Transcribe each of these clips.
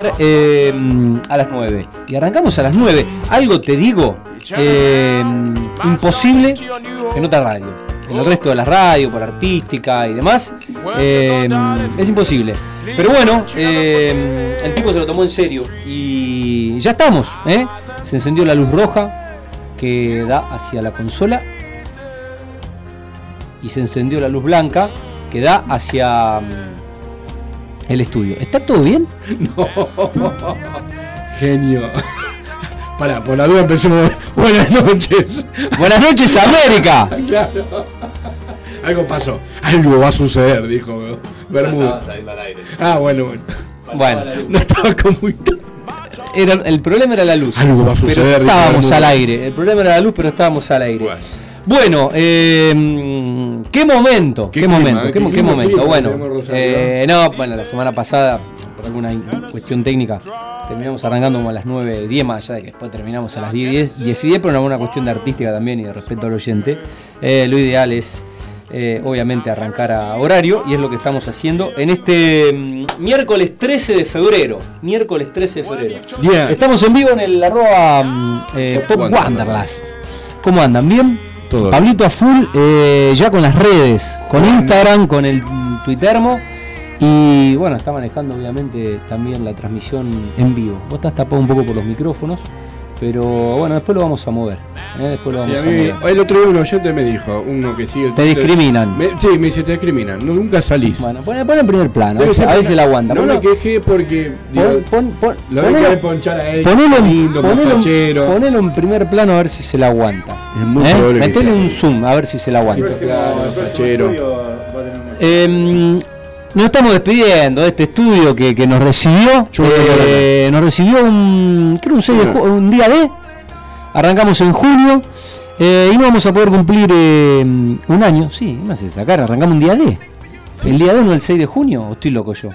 Eh, a las 9. Y arrancamos a las 9. Algo te digo, eh, imposible en otra radio. En el resto de las radios, por artística y demás, eh, es imposible. Pero bueno, el tipo se lo tomó en serio. Y ya estamos. Se encendió la luz roja que da hacia la consola. Y se encendió la luz blanca que da hacia el estudio. ¿Está todo bien? No. Genio. Para, por la duda empecemos. Buenas noches. Buenas noches, América. claro. Algo pasó. Algo va a suceder, dijo Bermuda. Ah, bueno, bueno. Bueno, no estaba como era, el problema era la luz. Algo va a suceder. estábamos al aire. El problema era la luz, pero estábamos al aire. Bueno, eh, qué momento, qué, momento, qué, momento. bueno, eh, no, bueno, la semana pasada, por alguna cuestión técnica, terminamos arrancando como a las 9, 10 más allá de que después terminamos a las 10, 10, y 10, pero una cuestión de artística también y de respeto al oyente. Eh, lo ideal es, obviamente, arrancar a horario y es lo que estamos haciendo en este mm, miércoles 13 de febrero. Miércoles 13 de febrero. Estamos en vivo en el arroba mm, Pop Wanderlust. ¿Cómo andan? ¿Bien? Pablito a full, eh, ya con las redes, con Instagram, con el Twittermo. Y bueno, está manejando obviamente también la transmisión en vivo. Vos estás tapado un poco por los micrófonos. Pero bueno, después lo vamos a mover. ¿eh? Después lo vamos a, mover. El otro día un oyente me dijo, uno que sigue. te discriminan. sí, me dice, te discriminan. nunca salís. Bueno, pon, en primer plano. A veces, la aguanta. No me quejé porque. Digo, pon, pon, lo ponelo, que ponchar a él. Ponelo, lindo, ponelo, ponelo, en primer plano a ver si se la aguanta. Es muy ¿Eh? Metele un zoom a ver si se la aguanta. Eh, nos estamos despidiendo de este estudio que, nos recibió. Eh, nos recibió un, creo un, un día de. Arrancamos en junio eh, y no vamos a poder cumplir eh, un año. Sí, me hace sacar, arrancamos un día de. ¿El día D no el 6 de junio o estoy loco yo?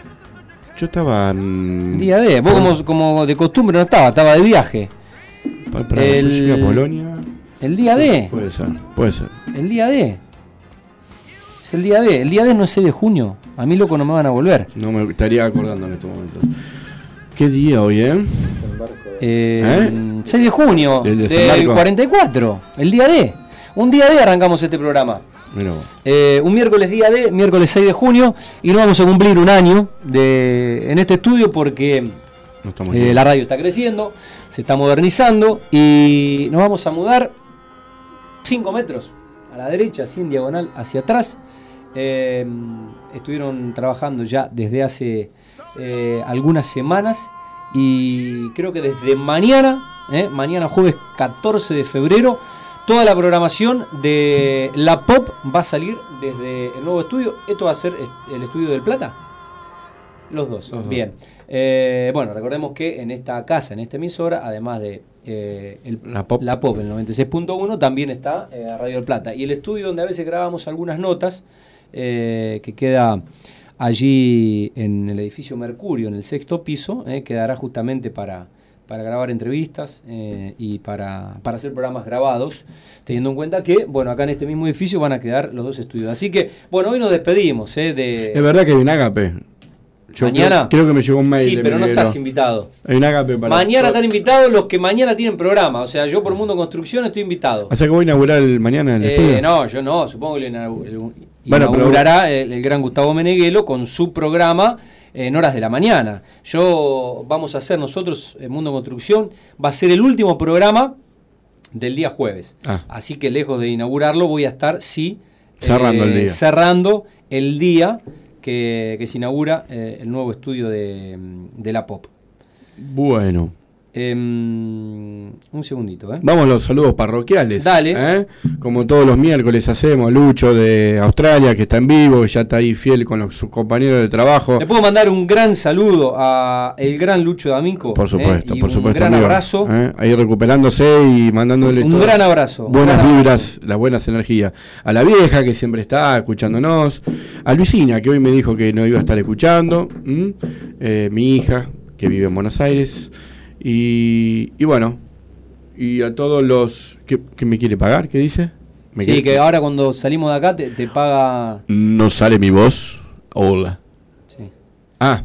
Yo estaba en... Día D, vos como, como de costumbre no estaba, estaba de viaje. el, Polonia. El día D. Puede ser, puede ser. El día D. Es el día D. El día D no es 6 de junio. A mí loco no me van a volver. No me estaría acordando en este momento. ¿Qué día hoy, eh? eh 6 ¿Eh? de junio del 44. El día D. Un día D arrancamos este programa. Eh, un miércoles día D, miércoles 6 de junio, y no vamos a cumplir un año de, en este estudio porque eh, la radio está creciendo, se está modernizando y nos vamos a mudar 5 metros a la derecha, así en diagonal hacia atrás. Eh, estuvieron trabajando ya desde hace eh, algunas semanas y creo que desde mañana, eh, mañana jueves 14 de febrero, toda la programación de la pop va a salir desde el nuevo estudio. Esto va a ser el estudio del Plata. Los dos. Bien. bueno, recordemos que en esta casa, en esta emisora, además de la, pop. la pop, el 96.1, también está Radio del Plata. Y el estudio donde a veces grabamos algunas notas, eh, que queda allí en el edificio Mercurio, en el sexto piso, eh, quedará justamente para, para grabar entrevistas eh, y para, para, hacer programas grabados, teniendo en cuenta que, bueno, acá en este mismo edificio van a quedar los dos estudios. Así que, bueno, hoy nos despedimos. de... Es verdad que hay un agape. Mañana. Creo, que me llegó un mail. Sí, pero no estás invitado. Agape para Mañana están invitados los que mañana tienen programa. O sea, yo por Mundo Construcción estoy invitado. O sea que voy a inaugurar el mañana el eh, No, yo no. Supongo que el, inaugurará el, gran Gustavo Meneghelo con su programa en horas de la mañana. Yo vamos a hacer nosotros, en Mundo Construcción, va a ser el último programa del día jueves. Ah. Así que lejos de inaugurarlo, voy a estar, sí, cerrando, el, día. cerrando el día que, se inaugura eh, el nuevo estudio de, de la POP. Bueno. Em, un segundito, ¿eh? Vamos a los saludos parroquiales. Dale. ¿eh? Como todos los miércoles hacemos, Lucho de Australia, que está en vivo, ya está ahí fiel con sus compañeros de trabajo. Le puedo mandar un gran saludo a el gran Lucho D'Amico. Por supuesto, ¿eh? por supuesto. Un gran abrazo. Ahí recuperándose y mandándole un gran abrazo. Buenas vibras, las buenas energías. A la vieja que siempre está escuchándonos. A Luisina, que hoy me dijo que no iba a estar escuchando. mi hija, que vive en Buenos Aires. Y, bueno, y a todos los que, me quiere pagar, ¿qué dice? sí, que ahora cuando salimos de acá te, paga... No sale mi voz. Hola. Sí. Ah,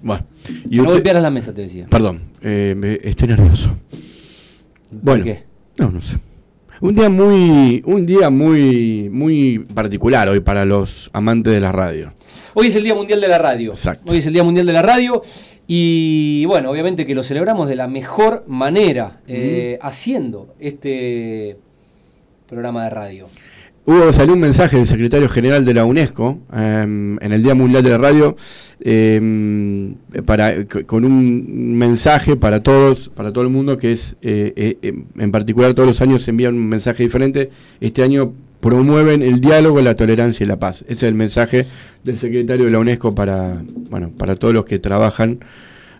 bueno. Y no golpearas la mesa, te decía. Perdón, eh, estoy nervioso. Bueno, qué? No, no sé. Un día muy, un día muy, muy particular hoy para los amantes de la radio. Hoy es el Día Mundial de la Radio. Exacto. Hoy es el Día Mundial de la Radio. Y bueno, obviamente que lo celebramos de la mejor manera, eh, haciendo este programa de radio. Hubo, salió un mensaje del secretario general de la UNESCO em, en el Día Mundial de la Radio em, para, con un mensaje para todos, para todo el mundo, que es, eh, eh, em, en particular todos los años se envían un mensaje diferente. Este año promueven el diálogo, la tolerancia y la paz. Ese es el mensaje del secretario de la UNESCO para, bueno, para todos los que trabajan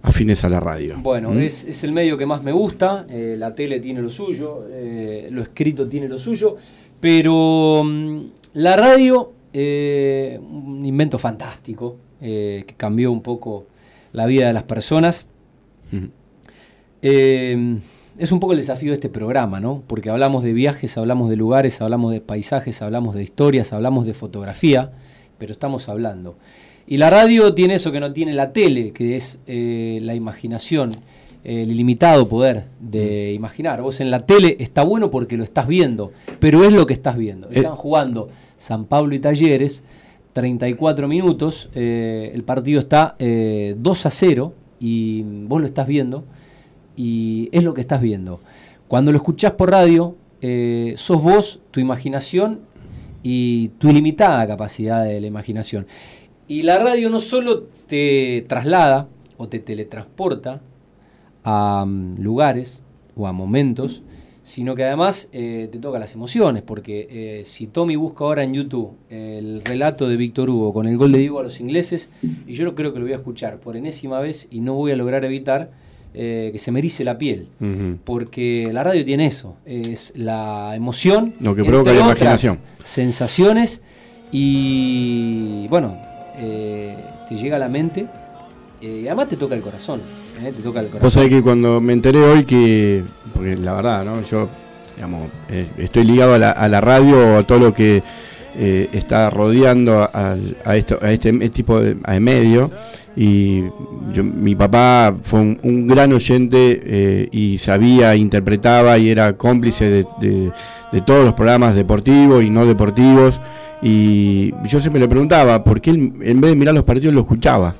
afines a la radio. Bueno, ¿Mm? es, el medio que más me gusta, eh, la tele tiene lo suyo, lo escrito tiene lo suyo. Pero mm, la radio, eh, un invento fantástico, eh, que cambió un poco la vida de las personas. Eh, es un poco el desafío de este programa, ¿no? Porque hablamos de viajes, hablamos de lugares, hablamos de paisajes, hablamos de historias, hablamos de fotografía, pero estamos hablando. Y la radio tiene eso que no tiene la tele, que es la imaginación el ilimitado poder de mm. imaginar. Vos en la tele está bueno porque lo estás viendo, pero es lo que estás viendo. Eh. Están jugando San Pablo y Talleres, 34 minutos, eh, el partido está 2 eh, a 0 y vos lo estás viendo y es lo que estás viendo. Cuando lo escuchás por radio, sos vos, tu imaginación y tu ilimitada capacidad de la imaginación. Y la radio no solo te traslada o te teletransporta, a mm, lugares o a momentos, sino que además eh, te toca las emociones, porque eh, si Tommy busca ahora en YouTube el relato de Víctor Hugo con el gol de Diego a los ingleses, y yo creo que lo voy a escuchar por enésima vez y no voy a lograr evitar eh, que se me erice la piel, porque la radio tiene eso, es la emoción, lo que provoca la imaginación, sensaciones y bueno, te llega a la mente y además te toca el corazón. Eh, te toca el corazón. Vos sabés que cuando me enteré hoy que, porque la verdad, ¿no? Yo, digamos, eh, estoy ligado a la, a la radio, a todo lo que eh, está rodeando a, a, esto, a este tipo de medio. Y mi papá fue un, gran oyente y sabía, interpretaba y era cómplice de, de, todos los programas deportivos y no deportivos. Y yo siempre le preguntaba, ¿por qué él, en vez de mirar los partidos lo escuchaba?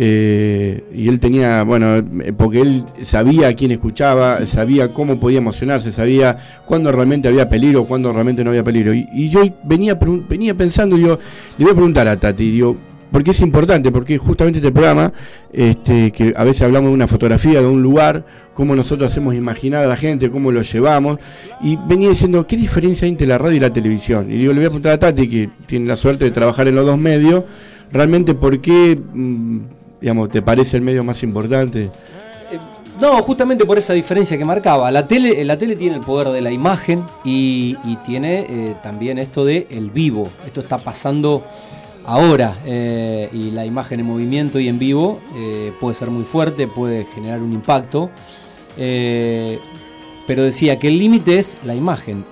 Eh, y él tenía, bueno, eh, porque él sabía a quién escuchaba, sabía cómo podía emocionarse, sabía cuándo realmente había peligro, cuándo realmente no había peligro. Y, yo venía, venía pensando, yo le voy a preguntar a Tati, digo, porque es importante, porque justamente este programa, este, que a veces hablamos de una fotografía de un lugar, cómo nosotros hacemos imaginar a la gente, cómo lo llevamos, y venía diciendo, ¿qué diferencia hay entre la radio y la televisión? Y digo, le voy a preguntar a Tati, que tiene la suerte de trabajar en los dos medios, realmente por qué... Mm, digamos, ¿te parece el medio más importante? Eh, no, justamente por esa diferencia que marcaba. La tele, la tele tiene el poder de la imagen y, tiene eh, también esto de el vivo. Esto está pasando ahora eh, y la imagen en movimiento y en vivo puede ser muy fuerte, puede generar un impacto. pero decía que el límite es la imagen.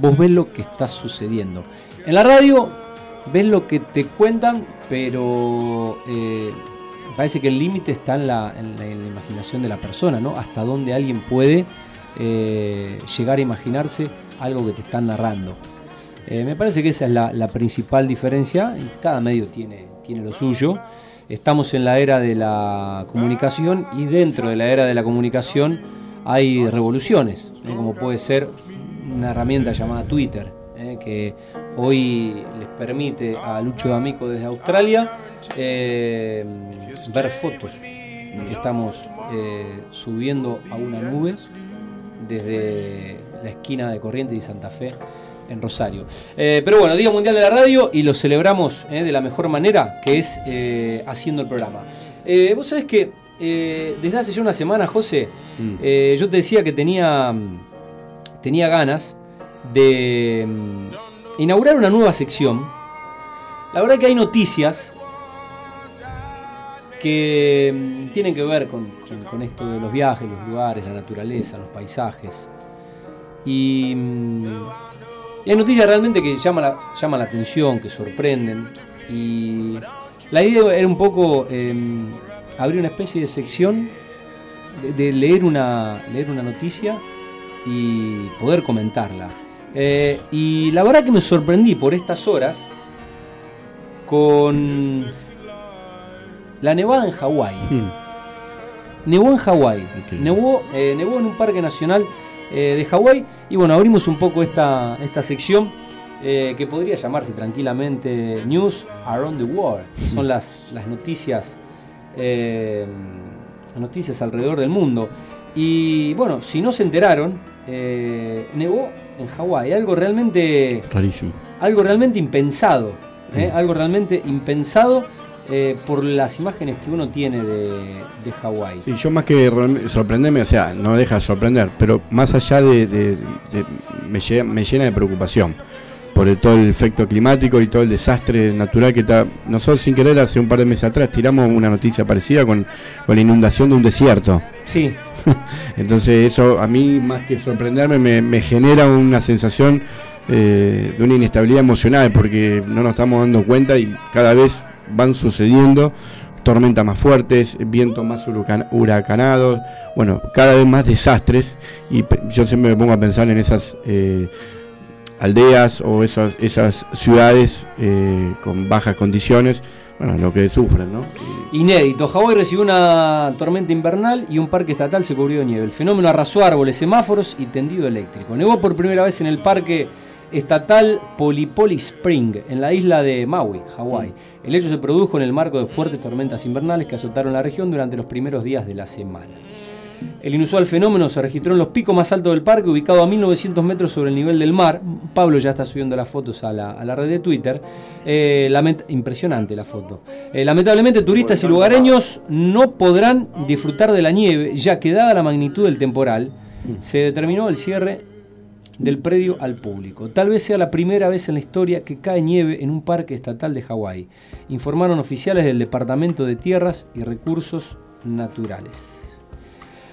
vos ves lo que está sucediendo. En la radio ves lo que te cuentan, pero parece que el límite está en la, imaginación de la persona, ¿no? Hasta dónde alguien puede eh, llegar a imaginarse algo que te están narrando. Eh, me parece que esa es la, principal diferencia. Cada medio tiene, tiene lo suyo. Estamos en la era de la comunicación y dentro de la era de la comunicación hay revoluciones, como puede ser una herramienta llamada Twitter, que hoy les permite a Lucho D'Amico desde Australia eh, ver fotos que estamos eh, subiendo a una nube desde la esquina de Corrientes y Santa Fe en Rosario. Eh, pero bueno, Día Mundial de la Radio y lo celebramos de la mejor manera, que es haciendo el programa. Vos sabés que desde hace ya una semana, José, mm. yo te decía que tenía, tenía ganas de mm, inaugurar una nueva sección. La verdad que hay noticias que mm, tienen que ver con, esto de los viajes, los lugares, la naturaleza, los paisajes. Y, mm, hay noticias realmente que llaman la, la atención, que sorprenden. Y la idea era un poco em, abrir una especie de sección de, leer, una, leer una noticia y poder comentarla. Eh, y la verdad que me sorprendí por estas horas con la nevada en Hawái. Hmm. Nevó en Hawái. Nevó, eh, nevó en un parque nacional eh, de Hawái. Y bueno, abrimos un poco esta, esta sección que podría llamarse tranquilamente News Around the World. Son hmm. las, las noticias noticias alrededor del mundo. Y bueno, si no se enteraron, eh, nevó en Hawái, algo realmente... Rarísimo. Algo realmente impensado, ¿eh? mm. algo realmente impensado eh, por las imágenes que uno tiene de, de Hawái. Y yo más que sorprenderme, o sea, no deja de sorprender, pero más allá de, me, llena, de preocupación por el, todo el efecto climático y todo el desastre natural que está. Nosotros sin querer hace un par de meses atrás tiramos una noticia parecida con, la inundación de un desierto. Sí. Entonces eso a mí más que sorprenderme me, genera una sensación eh, de una inestabilidad emocional porque no nos estamos dando cuenta y cada vez van sucediendo tormentas más fuertes, vientos más huracanados, bueno, cada vez más desastres y yo siempre me pongo a pensar en esas eh, aldeas o esas, esas ciudades eh, con bajas condiciones, bueno, lo que sufren, ¿no? Inédito, Hawái recibió una tormenta invernal y un parque estatal se cubrió de nieve. El fenómeno arrasó árboles, semáforos y tendido eléctrico. Nevó por primera vez en el parque estatal Polipoli Spring, en la isla de Maui, Hawái. El hecho se produjo en el marco de fuertes tormentas invernales que azotaron la región durante los primeros días de la semana. El inusual fenómeno se registró en los picos más altos del parque, ubicado a 1900 metros sobre el nivel del mar. Pablo ya está subiendo las fotos a la, red de Twitter. Eh, impresionante la foto. Eh, lamentablemente, turistas y lugareños no podrán disfrutar de la nieve, ya que dada la magnitud del temporal, se determinó el cierre del predio al público. Tal vez sea la primera vez en la historia que cae nieve en un parque estatal de Hawái, informaron oficiales del Departamento de Tierras y Recursos Naturales.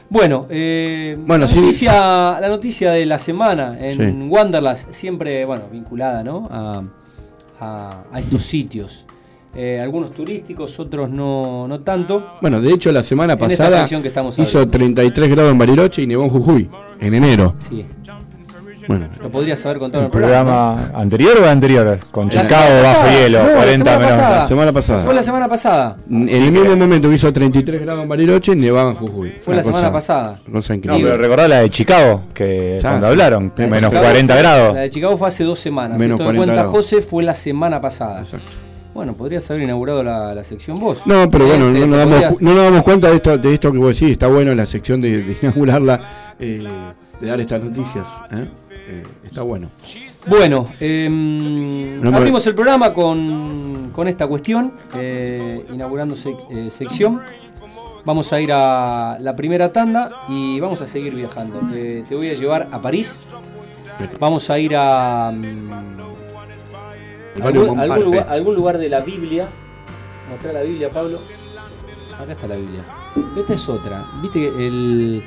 Bueno, eh, la, noticia, la noticia de la semana en Wanderlust, siempre bueno, vinculada ¿no? a, estos sitios. Eh, algunos turísticos, otros no, no tanto. Bueno, de hecho la semana pasada hizo 33 grados en Bariloche y nevó en Jujuy, en enero. Sí. Bueno, lo podrías haber contado en el programa. anterior o anterior? Con Chicago bajo hielo, 40 menos. La semana pasada. Fue la semana pasada. En el mismo momento que hizo 33 grados en Bariloche, nevaba en Jujuy. Fue la semana pasada. No, pero recordá la de Chicago, que cuando hablaron, menos 40 grados. La de Chicago fue hace dos semanas. Menos en cuenta, José, fue la semana pasada. Exacto. Bueno, podrías haber inaugurado la, sección vos. No, pero bueno, no, nos damos, no, nos damos, cuenta de esto, de esto que vos decís. Está bueno la sección de, inaugurarla, eh, de dar estas noticias. ¿eh? Eh, está bueno. Bueno, em, abrimos el programa con, con esta cuestión, eh, inaugurando eh, sección. Vamos a ir a la primera tanda y vamos a seguir viajando. te voy a llevar a París. Vamos a ir a mm, algún, algún, lugar, de la Biblia. Mostrar la Biblia, Pablo. Acá está la Biblia. Esta es otra. Viste que el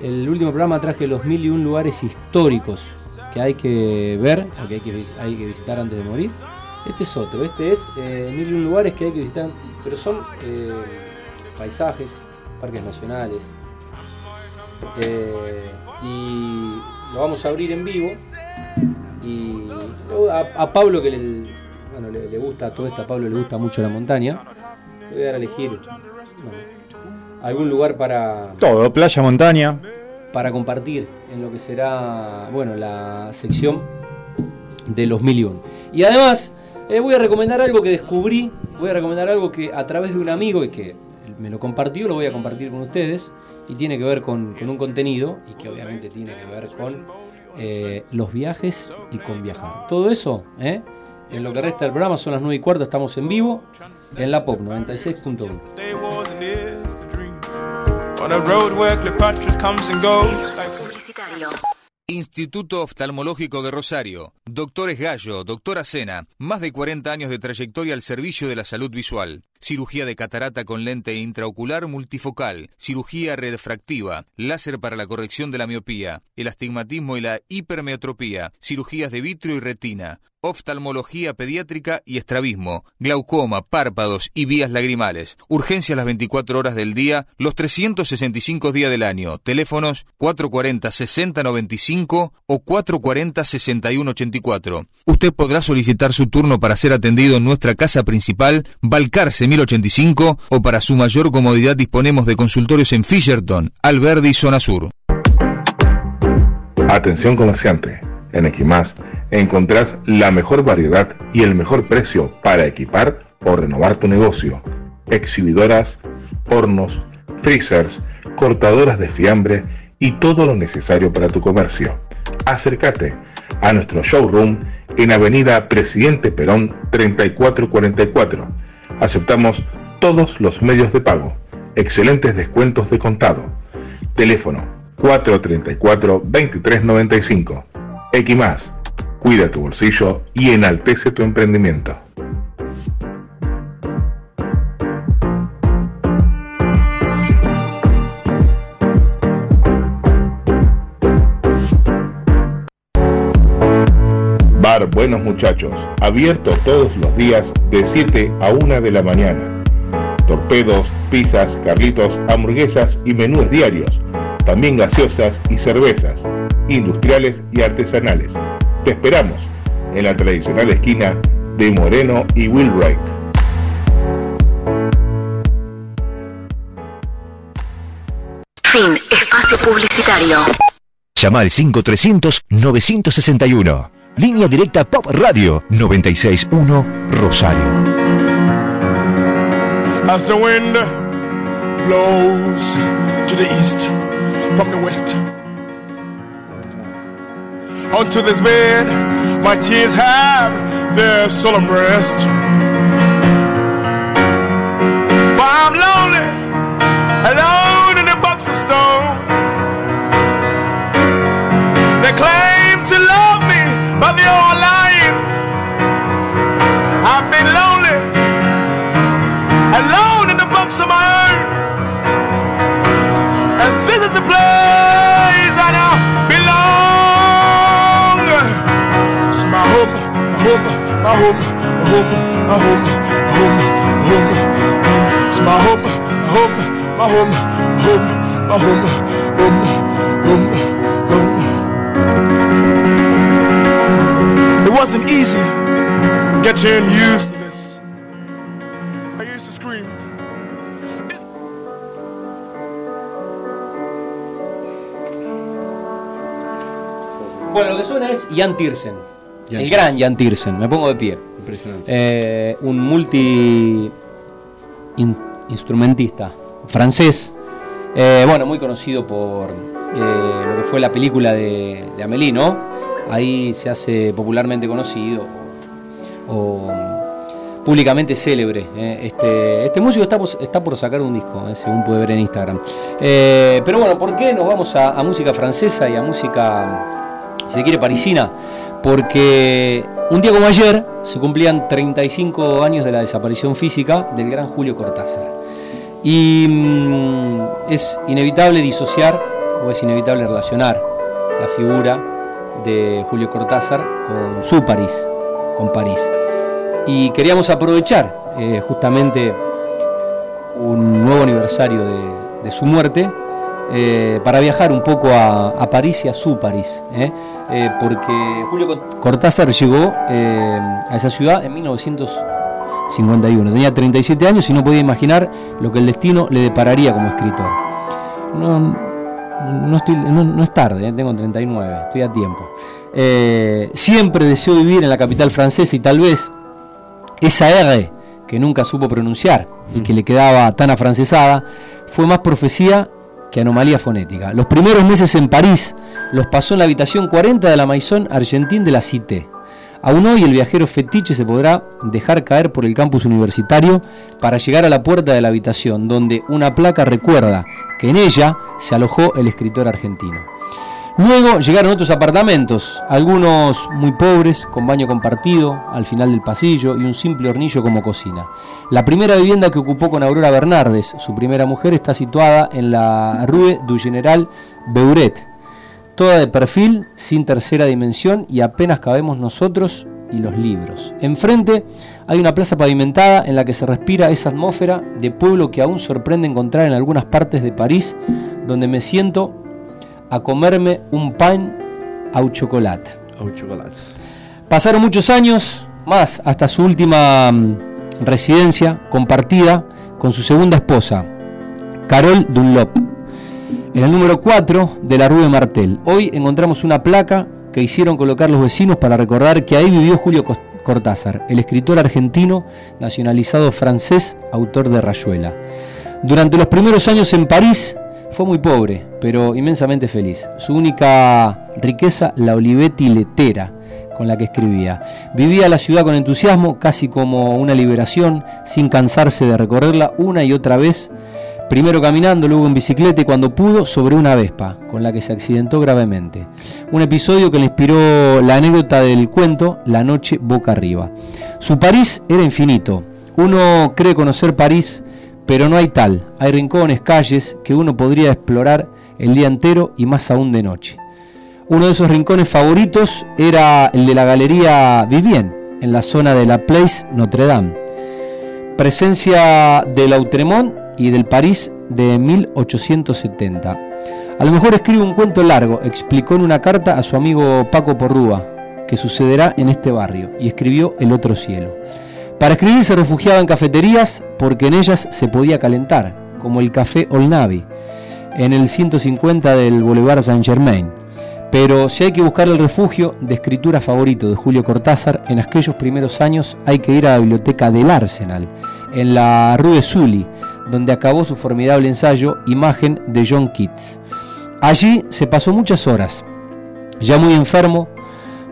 el último programa traje los mil y un lugares históricos que hay que ver o que hay que, hay que visitar antes de morir. Este es otro, este es eh, mil y un lugares que hay que visitar, pero son eh, paisajes, parques nacionales. Eh, y lo vamos a abrir en vivo. Y a, Pablo que le, gusta todo esto, Pablo le gusta mucho la montaña, le voy a dar a elegir algún lugar para... Todo, playa, montaña. Para compartir en lo que será, bueno, la sección de los mil y además, eh, voy a recomendar algo que descubrí, voy a recomendar algo que a través de un amigo y que me lo compartió, lo voy a compartir con ustedes, y tiene que ver con, un contenido, y que obviamente tiene que ver con eh, los viajes y con viajar. Todo eso, ¿eh? En lo que resta del programa son las 9 y cuarto, estamos en vivo en la POP 96.1. Instituto Oftalmológico de Rosario. Doctores Gallo, Doctora Cena. Más de 40 años de trayectoria al servicio de la salud visual. Cirugía de catarata con lente intraocular multifocal. Cirugía redfractiva. Láser para la corrección de la miopía. El astigmatismo y la hipermeotropía. Cirugías de vitrio y retina oftalmología pediátrica y estrabismo, glaucoma, párpados y vías lagrimales. Urgencia las 24 horas del día, los 365 días del año. Teléfonos 440-6095 o 440-6184. Usted podrá solicitar su turno para ser atendido en nuestra casa principal, Balcarce 1085, o para su mayor comodidad disponemos de consultorios en Fisherton, Alberdi, Zona Sur. Atención comerciante. En Equimás encontrás la mejor variedad y el mejor precio para equipar o renovar tu negocio. Exhibidoras, hornos, freezers, cortadoras de fiambre y todo lo necesario para tu comercio. Acércate a nuestro showroom en Avenida Presidente Perón 3444. Aceptamos todos los medios de pago. Excelentes descuentos de contado. Teléfono 434-2395. Equimás, cuida tu bolsillo y enaltece tu emprendimiento. Bar Buenos Muchachos, abierto todos los días de 7 a 1 de la mañana. Torpedos, pizzas, carlitos, hamburguesas y menús diarios también gaseosas y cervezas, industriales y artesanales. Te esperamos en la tradicional esquina de Moreno y Wheelwright. Fin. Espacio publicitario. Llama al 5300-961. Línea directa Pop Radio 961 Rosario. As the wind blows to the east. from the west. Onto this bed, my tears have their solemn rest. For I'm lonely, alone in a box of stone. They claim to love me, but they all lying. I've been lonely, alone in the box of my own. And this is the place home, my home, my home, my home, home, home. It's my home, my home, my home, home, my home, home, home, home. It wasn't easy getting used to this. I used to scream. Bueno, lo que suena es Jan Tiersen. El gran Jan Tiersen. Me pongo de pie. Impresionante. Eh, un multi instrumentista francés. Eh, bueno, muy conocido por eh, lo que fue la película de, de Amélie, ¿no? Ahí se hace popularmente conocido o, públicamente célebre. Este, este, músico está, está, por sacar un disco, según puede ver en Instagram. pero bueno, ¿por qué nos vamos a música francesa y a música si se quiere, parisina, porque un día como ayer se cumplían 35 años de la desaparición física del gran Julio Cortázar. Y mm, es inevitable disociar o es inevitable relacionar la figura de Julio Cortázar con su París, con París. Y queríamos aprovechar eh, justamente un nuevo aniversario de su muerte eh, para viajar un poco a, París y a su París, ¿eh? Eh, porque Julio Cortázar llegó a esa ciudad en 1951, tenía 37 años y no podía imaginar lo que el destino le depararía como escritor. No, es tarde, tengo 39, estoy a tiempo. siempre deseó vivir en la capital francesa y tal vez esa R que nunca supo pronunciar y que le quedaba tan afrancesada, fue más profecía que anomalía fonética. Los primeros meses en París los pasó en la habitación 40 de la Maison Argentine de la Cité. Aún hoy el viajero fetiche se podrá dejar caer por el campus universitario para llegar a la puerta de la habitación, donde una placa recuerda que en ella se alojó el escritor argentino. Luego llegaron otros apartamentos, algunos muy pobres, con baño compartido al final del pasillo y un simple hornillo como cocina. La primera vivienda que ocupó con Aurora Bernardes, su primera mujer, está situada en la Rue du General Beuret, toda de perfil, sin tercera dimensión y apenas cabemos nosotros y los libros. Enfrente hay una plaza pavimentada en la que se respira esa atmósfera de pueblo que aún sorprende encontrar en algunas partes de París, donde me siento a comerme un pan au chocolate. Pasaron muchos años, más hasta su última mm, residencia compartida con su segunda esposa, Carol Dunlop, en el número 4 de la Rue de Martel. Hoy encontramos una placa que hicieron colocar los vecinos para recordar que ahí vivió Julio Cortázar, el escritor argentino nacionalizado francés, autor de Rayuela. Durante los primeros años en París fue muy pobre, pero inmensamente feliz. Su única riqueza, la Olivetti letera con la que escribía. Vivía la ciudad con entusiasmo, casi como una liberación, sin cansarse de recorrerla una y otra vez Primero caminando, luego en bicicleta y cuando pudo sobre una Vespa, con la que se accidentó gravemente. Un episodio que le inspiró la anécdota del cuento La noche boca arriba. Su París era infinito. Uno cree conocer París, pero no hay tal. Hay rincones, calles que uno podría explorar el día entero y más aún de noche. Uno de esos rincones favoritos era el de la Galería Vivien, en la zona de la Place Notre Dame. Presencia de Lautremont y del París de 1870. A lo mejor escribe un cuento largo, explicó en una carta a su amigo Paco Porrúa, que sucederá en este barrio, y escribió El otro cielo. Para escribir se refugiaba en cafeterías porque en ellas se podía calentar, como el Café Olnavi, en el 150 del Boulevard Saint-Germain. Pero si hay que buscar el refugio de escritura favorito de Julio Cortázar, en aquellos primeros años hay que ir a la biblioteca del Arsenal, en la Rue Sully, donde acabó su formidable ensayo Imagen de John Keats. Allí se pasó muchas horas. Ya muy enfermo,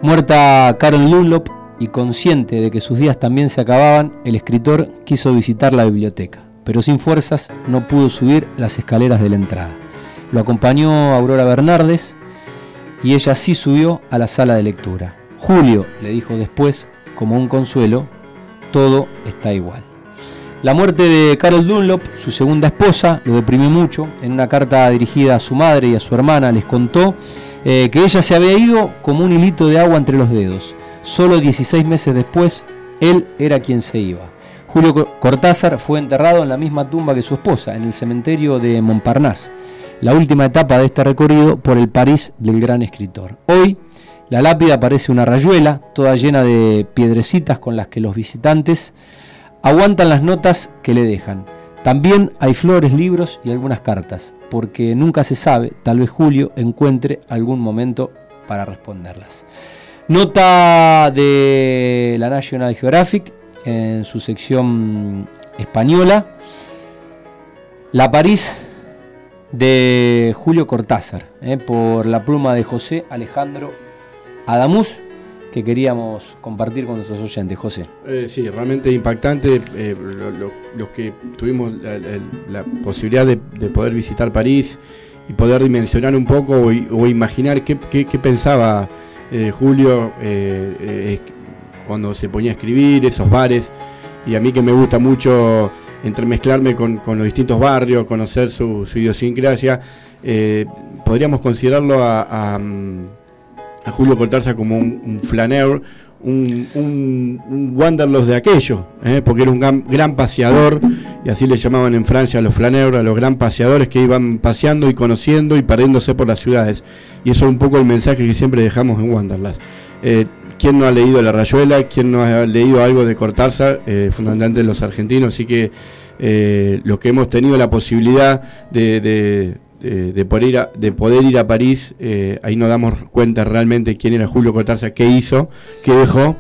muerta Carol Dunlop y consciente de que sus días también se acababan, el escritor quiso visitar la biblioteca, pero sin fuerzas no pudo subir las escaleras de la entrada. Lo acompañó Aurora Bernardes y ella sí subió a la sala de lectura. Julio, le dijo después, como un consuelo, todo está igual. La muerte de Carol Dunlop, su segunda esposa, lo deprimió mucho. En una carta dirigida a su madre y a su hermana les contó eh, que ella se había ido como un hilito de agua entre los dedos. Solo 16 meses después, él era quien se iba. Julio Cortázar fue enterrado en la misma tumba que su esposa, en el cementerio de Montparnasse, la última etapa de este recorrido por el París del gran escritor. Hoy, la lápida parece una rayuela, toda llena de piedrecitas con las que los visitantes aguantan las notas que le dejan. También hay flores, libros y algunas cartas, porque nunca se sabe, tal vez Julio encuentre algún momento para responderlas. Nota de la National Geographic en su sección española. La París de Julio Cortázar, eh, por la pluma de José Alejandro Adamus que queríamos compartir con nuestros oyentes, José. Eh, sí, realmente impactante. Eh, los que tuvimos la, posibilidad de, poder visitar París y poder dimensionar un poco o, imaginar qué, pensaba eh, Julio cuando se ponía a escribir, esos bares. Y a mí que me gusta mucho entremezclarme con, los distintos barrios, conocer su, idiosincrasia, podríamos considerarlo a a Julio Cortázar como un, flaneur, un, un, wanderlust de aquello, ¿eh? porque era un gran, paseador, y así le llamaban en Francia a los flaneurs, a los gran paseadores que iban paseando y conociendo y perdiéndose por las ciudades. Y eso es un poco el mensaje que siempre dejamos en Wanderlust. Eh, ¿Quién no ha leído La Rayuela? ¿Quién no ha leído algo de Cortázar? Eh, fundamentalmente los argentinos, así que eh, los que hemos tenido la posibilidad de, poder ir a, de poder ir a París, eh, ahí nos damos cuenta realmente quién era Julio Cortázar, qué hizo, qué dejó.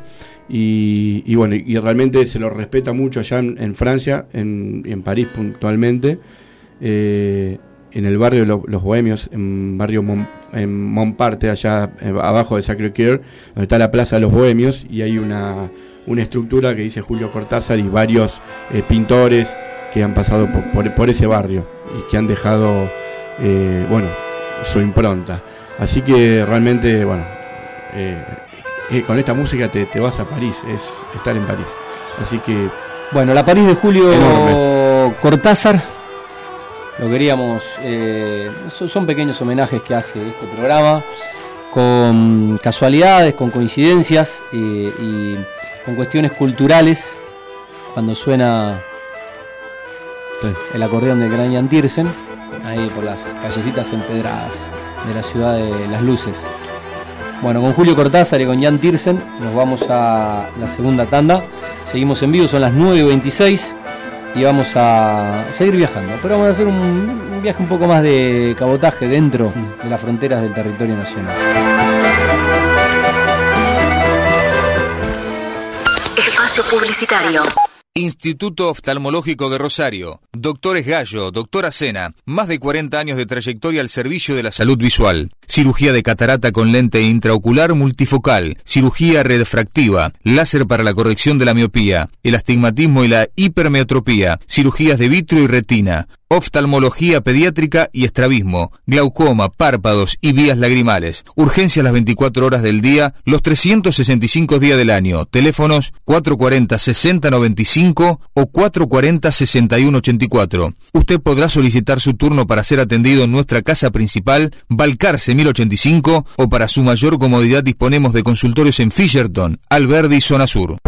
Y, bueno, y realmente se lo respeta mucho allá en, Francia, en, en, París puntualmente, eh, en el barrio Los Bohemios, en barrio en Montpartre, allá eh, abajo de Sacré-Cœur, donde está la Plaza de los Bohemios, y hay una, una estructura que dice Julio Cortázar y varios pintores que han pasado por, por, ese barrio y que han dejado eh, bueno, su impronta. Así que realmente, bueno, eh, eh, con esta música te, vas a París, es estar en París. Así que... Bueno, la París de Julio Cortázar, lo queríamos, son, pequeños homenajes que hace este programa. con casualidades, con coincidencias y con cuestiones culturales. Cuando suena el acordeón de Gran Jan Tiersen, ahí por las callecitas empedradas de la ciudad de las luces. Bueno, con Julio Cortázar y con Jan Tiersen nos vamos a la segunda tanda. Seguimos en vivo, son las 9.26 y vamos a seguir viajando. Pero vamos a hacer un, viaje un poco más de cabotaje dentro de las fronteras del territorio nacional. Espacio Publicitario. Instituto Oftalmológico de Rosario. Doctores Gallo, doctora Sena. Más de 40 años de trayectoria al servicio de la salud visual. Cirugía de catarata con lente intraocular multifocal. Cirugía redfractiva. Láser para la corrección de la miopía. El astigmatismo y la hipermetropía. Cirugías de vitro y retina oftalmología pediátrica y estrabismo, glaucoma, párpados y vías lagrimales. Urgencia las 24 horas del día, los 365 días del año. Teléfonos 440-6095 o 440-6184. Usted podrá solicitar su turno para ser atendido en nuestra casa principal, Balcarce 1085, o para su mayor comodidad disponemos de consultorios en Fisherton, Alberdi, Zona Sur.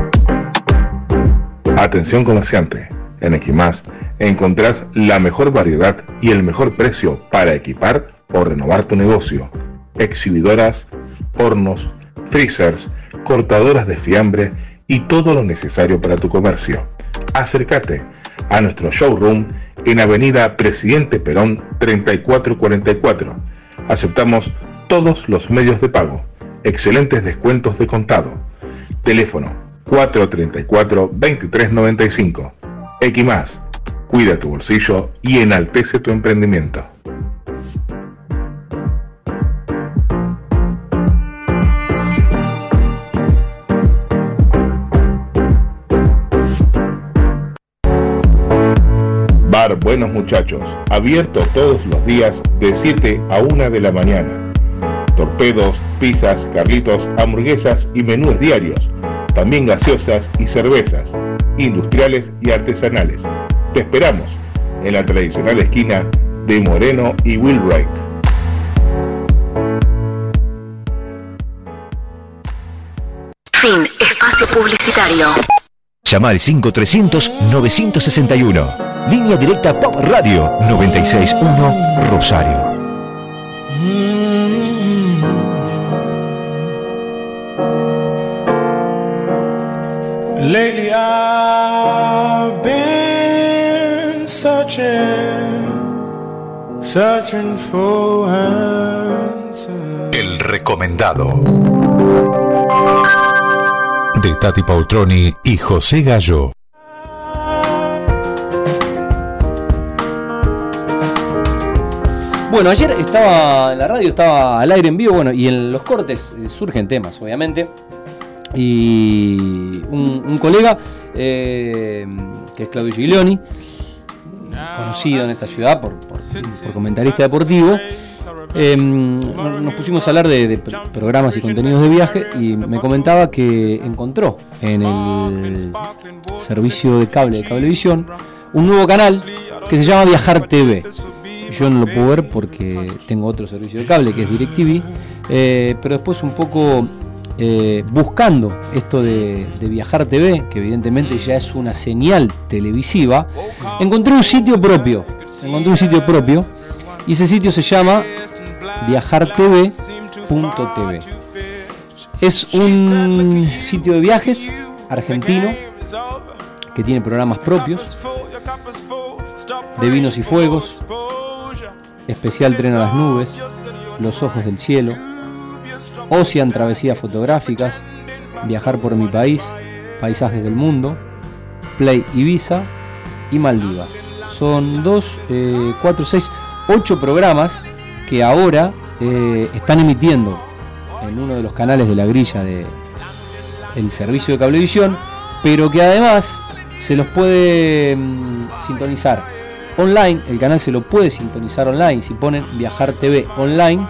Atención comerciante. En Equimás encontrás la mejor variedad y el mejor precio para equipar o renovar tu negocio. Exhibidoras, hornos, freezers, cortadoras de fiambre y todo lo necesario para tu comercio. Acércate a nuestro showroom en Avenida Presidente Perón 3444. Aceptamos todos los medios de pago. Excelentes descuentos de contado. Teléfono 434 2395. Equimás, cuida tu bolsillo y enaltece tu emprendimiento. Bar Buenos Muchachos, abierto todos los días de 7 a 1 de la mañana. Torpedos, pizzas, carlitos, hamburguesas y menús diarios. También gaseosas y cervezas industriales y artesanales. Te esperamos en la tradicional esquina de Moreno y Wheelwright. Fin. Espacio publicitario. Llama al 5300-961. Línea directa Pop Radio 961 Rosario. Lately I've El recomendado. De Tati Paultroni y José Gallo. Bueno, ayer estaba en la radio, estaba al aire en vivo, bueno, y en los cortes surgen temas, obviamente y un, colega eh, que es Claudio Giglioni, conocido en esta ciudad por, comentarista deportivo. Em, nos pusimos a hablar de, programas y contenidos de viaje y me comentaba que encontró en el servicio de cable de Cablevisión un nuevo canal que se llama Viajar TV. Yo no lo puedo ver porque tengo otro servicio de cable que es DirecTV, eh, pero después un poco eh, buscando esto de, Viajar TV, que evidentemente ya es una señal televisiva, encontré un sitio propio. Encontré un sitio propio y ese sitio se llama viajartv.tv. Es un sitio de viajes argentino que tiene programas propios de vinos y fuegos, especial tren a las nubes, los ojos del cielo Ocean Travesías Fotográficas, Viajar por mi país, Paisajes del Mundo, Play Ibiza y Maldivas. Son dos, eh, cuatro, seis, ocho programas que ahora eh, están emitiendo en uno de los canales de la grilla del el servicio de cablevisión, pero que además se los puede mm, sintonizar online, el canal se lo puede sintonizar online si ponen Viajar TV online.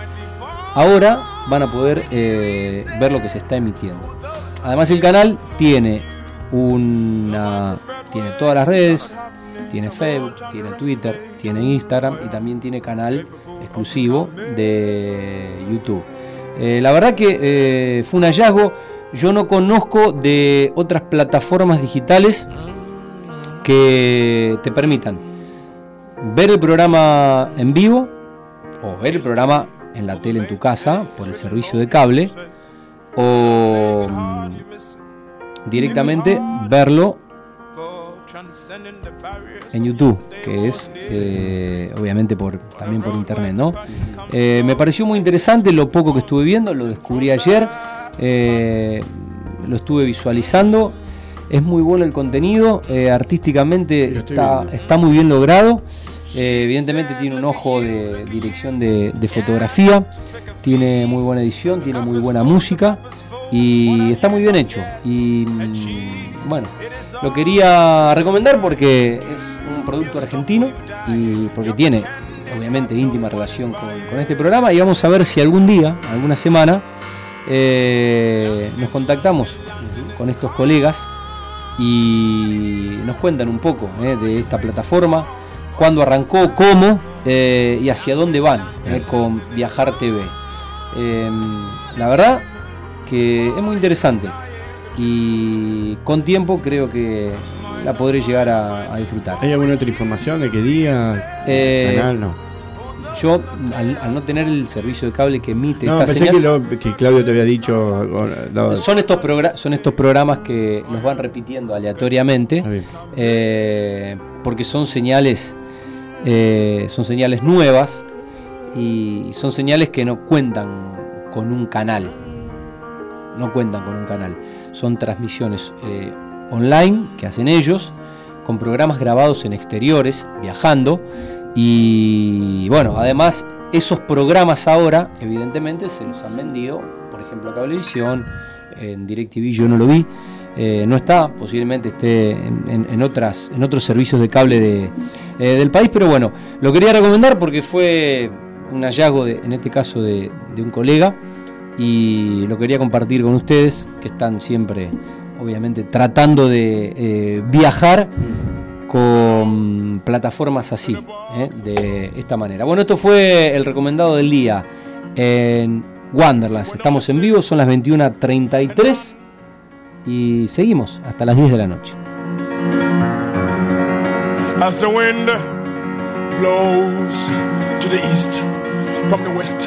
Ahora van a poder eh, ver lo que se está emitiendo. Además el canal tiene una tiene todas las redes, tiene Facebook, tiene Twitter, tiene Instagram y también tiene canal exclusivo de YouTube. Eh, la verdad que eh, fue un hallazgo. Yo no conozco de otras plataformas digitales que te permitan ver el programa en vivo o ver el programa en la tele en tu casa por el servicio de cable o mm, directamente verlo en YouTube, que es eh, obviamente por, también por internet, ¿no? Eh, me pareció muy interesante lo poco que estuve viendo, lo descubrí ayer, eh, lo estuve visualizando, es muy bueno el contenido, artísticamente está, está muy bien logrado. Evidentemente tiene un ojo de dirección de, de, fotografía, tiene muy buena edición, tiene muy buena música y está muy bien hecho. Y mm, bueno, lo quería recomendar porque es un producto argentino y porque tiene obviamente íntima relación con, este programa y vamos a ver si algún día, alguna semana, eh, nos contactamos con estos colegas y nos cuentan un poco eh, de esta plataforma, cuándo arrancó, cómo eh, y hacia dónde van con Viajar TV. la verdad que es muy interesante y con tiempo creo que la podré llegar a, disfrutar. ¿Hay alguna otra información de qué día? Eh, canal, no. Yo, al, no tener el servicio de cable que emite no, pensé que, Claudio te había dicho. Son, estos son estos programas que nos van repitiendo aleatoriamente, eh, porque son señales, eh, son señales nuevas y son señales que no cuentan con un canal. No cuentan con un canal son transmisiones eh, online que hacen ellos, con programas grabados en exteriores, viajando. Y bueno, además esos programas ahora, evidentemente, se los han vendido, por ejemplo, a Cablevisión, en DirecTV yo no lo vi, eh, no está, posiblemente esté en, otras, en otros servicios de cable de, eh, del país, pero bueno, lo quería recomendar porque fue un hallazgo, de, en este caso, de, un colega y lo quería compartir con ustedes que están siempre, obviamente, tratando de eh, viajar con plataformas así, eh, de esta manera. Bueno, esto fue el recomendado del día en Wanderlust. Estamos en vivo, son las 21.33 y seguimos hasta las 10 de la noche. As the wind blows to the east from the west.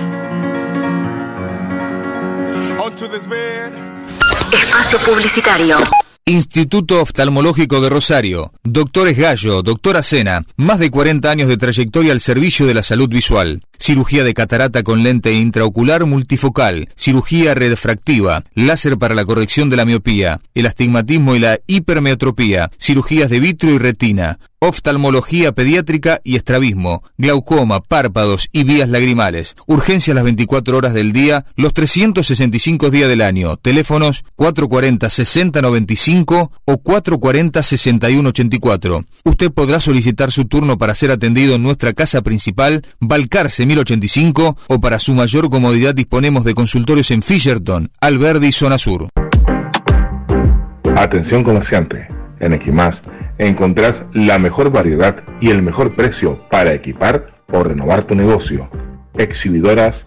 Espacio Publicitario. Instituto Oftalmológico de Rosario. Doctores Gallo, doctora Cena. Más de 40 años de trayectoria al servicio de la salud visual cirugía de catarata con lente intraocular multifocal, cirugía redfractiva, láser para la corrección de la miopía, el astigmatismo y la hipermetropía, cirugías de vitro y retina, oftalmología pediátrica y estrabismo, glaucoma, párpados y vías lagrimales. Urgencias las 24 horas del día, los 365 días del año. Teléfonos 440-6095 o 440-6184. Usted podrá solicitar su turno para ser atendido en nuestra casa principal, Balcarce 1085 o para su mayor comodidad disponemos de consultorios en Fisherton, Alberdi, Zona Sur. Atención comerciante, en Equimás encontrás la mejor variedad y el mejor precio para equipar o renovar tu negocio. Exhibidoras,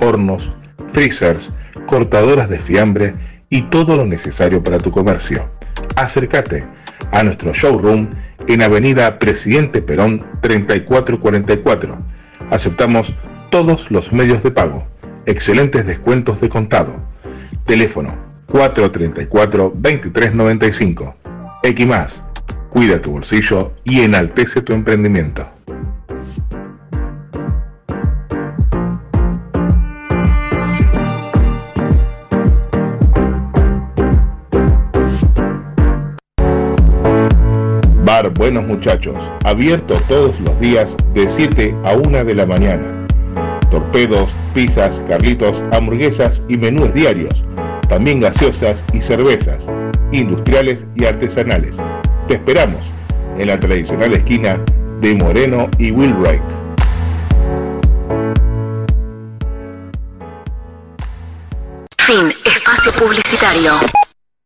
hornos, freezers, cortadoras de fiambre y todo lo necesario para tu comercio. Acércate a nuestro showroom en Avenida Presidente Perón 3444 Aceptamos todos los medios de pago. Excelentes descuentos de contado. Teléfono 434-2395. Equimás. Cuida tu bolsillo y enaltece tu emprendimiento. Buenos Muchachos, abierto todos los días de 7 a 1 de la mañana. Torpedos, pizzas, carlitos, hamburguesas y menús diarios. También gaseosas y cervezas, industriales y artesanales. Te esperamos en la tradicional esquina de Moreno y Wilbright. Fin. Espacio publicitario.